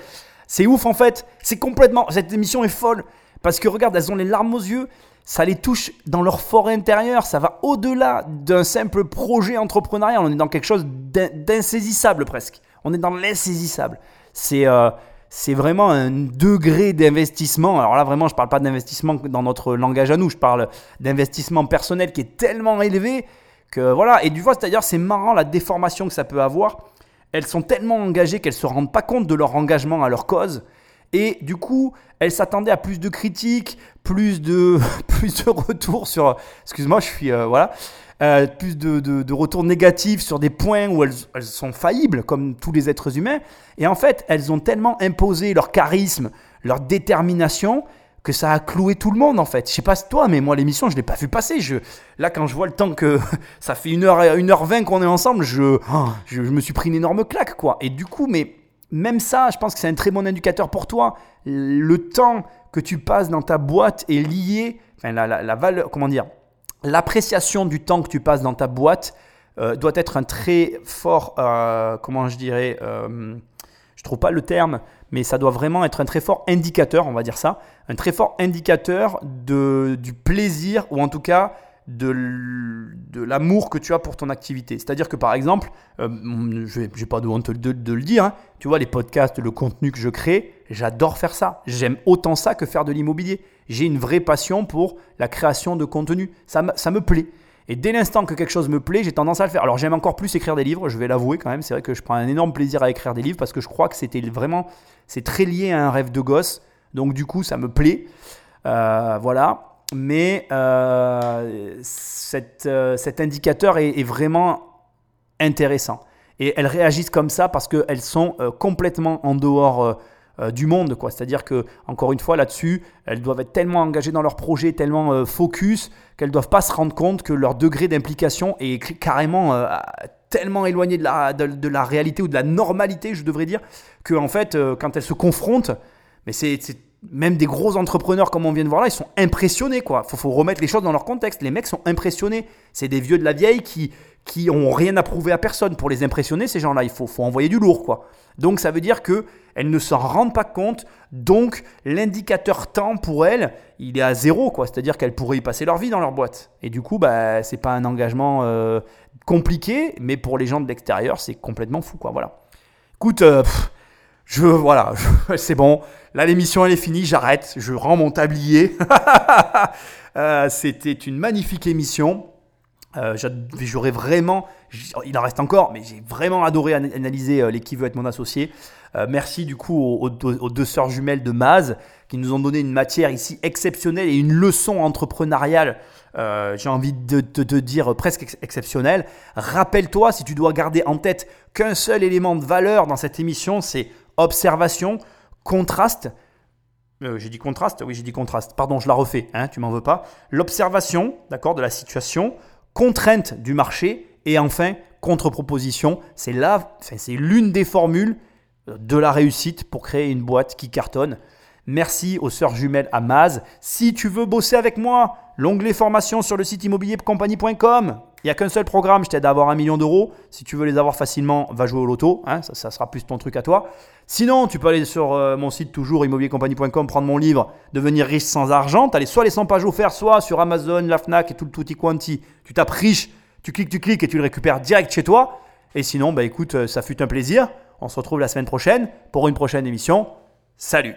C'est ouf en fait, c'est complètement. Cette émission est folle. Parce que regarde, elles ont les larmes aux yeux, ça les touche dans leur fort intérieur, ça va au-delà d'un simple projet entrepreneurial. On est dans quelque chose d'in- d'insaisissable presque. On est dans l'insaisissable. C'est euh, c'est vraiment un degré d'investissement. Alors là, vraiment, je ne parle pas d'investissement dans notre langage à nous, je parle d'investissement personnel qui est tellement élevé que voilà. Et du coup, c'est-à-dire, c'est marrant la déformation que ça peut avoir. elles sont tellement engagées qu'elles ne se rendent pas compte de leur engagement à leur cause. Et du coup, elles s'attendaient à plus de critiques, plus de, plus de retours sur. Excuse-moi, je suis. euh, voilà. Euh, plus de, de- retours négatifs sur des points où elles, sont faillibles, comme tous les êtres humains. Et en fait, elles ont tellement imposé leur charisme, leur détermination, que ça a cloué tout le monde en fait. Je sais pas toi, mais moi l'émission je l'ai pas vu passer. Je, là quand je vois le temps que ça fait 1h, 1h20 qu'on est ensemble, je, je, je me suis pris une énorme claque quoi. Et du coup, mais même ça, je pense que c'est un très bon indicateur pour toi. Le temps que tu passes dans ta boîte est lié, enfin la, la, la valeur, comment dire, l'appréciation du temps que tu passes dans ta boîte euh, doit être un très fort, euh, comment je dirais, euh, je trouve pas le terme, mais ça doit vraiment être un très fort indicateur, on va dire ça, un très fort indicateur du plaisir ou en tout cas de, l'amour que tu as pour ton activité. C'est-à-dire que par exemple, je n'ai pas de honte de, de le dire, hein, tu vois, les podcasts, le contenu que je crée, j'adore faire ça. J'aime autant ça que faire de l'immobilier. J'ai une vraie passion pour la création de contenu. Ça, ça me plaît. Et dès l'instant que quelque chose me plaît, j'ai tendance à le faire. Alors j'aime encore plus écrire des livres, je vais l'avouer quand même. C'est vrai que je prends un énorme plaisir à écrire des livres parce que je crois que c'était vraiment, c'est très lié à un rêve de gosse. Donc du coup, ça me plaît. Euh, voilà. Mais euh, euh, cet indicateur est, vraiment intéressant. Et elles réagissent comme ça parce qu'elles sont complètement en dehors du monde. quoi. C'est-à-dire que, encore une fois, là-dessus, elles doivent être tellement engagées dans leur projet, tellement euh, focus, qu'elles ne doivent pas se rendre compte que leur degré d'implication est carrément euh, tellement éloigné de la, de, la réalité ou de la normalité, je devrais dire, que en fait, euh, quand elles se confrontent, mais c'est- même des gros entrepreneurs comme on vient de voir là, ils sont impressionnés quoi. Faut, remettre les choses dans leur contexte. Les mecs sont impressionnés. C'est des vieux de la vieille qui qui ont rien à prouver à personne. Pour les impressionner, ces gens-là, il faut, envoyer du lourd quoi. Donc ça veut dire que elles ne s'en rendent pas compte. Donc l'indicateur temps pour elles, il est à zéro quoi. C'est-à-dire qu'elles pourraient y passer leur vie dans leur boîte. Et du coup, bah c'est pas un engagement euh, compliqué, mais pour les gens de l'extérieur, c'est complètement fou quoi. Voilà. Écoute. euh, je voilà, c'est bon. Là, l'émission elle est finie, j'arrête. Je rends mon tablier. Euh, C'était une magnifique émission. Euh, J'aurais vraiment, il en reste encore, mais j'ai vraiment adoré ana- analyser euh, les qui veut être mon associé. Merci du coup aux, deux sœurs jumelles de Maz qui nous ont donné une matière ici exceptionnelle et une leçon entrepreneuriale, j'ai envie de te dire presque ex- exceptionnelle. Rappelle-toi, si tu dois garder en tête qu'un seul élément de valeur dans cette émission, c'est observation, contraste. Euh, j'ai dit contraste Oui, j'ai dit contraste. Pardon, je la refais, hein, tu m'en veux pas. L'observation, d'accord, de la situation, contrainte du marché et enfin contre-proposition. C'est c'est l'une des formules de la réussite pour créer une boîte qui cartonne. Merci aux sœurs jumelles à Maz. Si tu veux bosser avec moi, l'onglet formation sur le site immobiliercompagnie.com. Il n'y a qu'un seul programme, je t'aide à avoir un million d'euros. Si tu veux les avoir facilement, va jouer au loto. hein, ça, sera plus ton truc à toi. Sinon, tu peux aller sur euh, mon site toujours immobiliercompagnie.com, prendre mon livre Devenir riche sans argent. Tu as soit les 100 pages offertes, soit sur Amazon, la Fnac et tout le tutti quanti. Tu tapes riche, tu cliques, tu cliques et tu le récupères direct chez toi. Et sinon, bah écoute, euh, ça fut un plaisir. On se retrouve la semaine prochaine pour une prochaine émission. Salut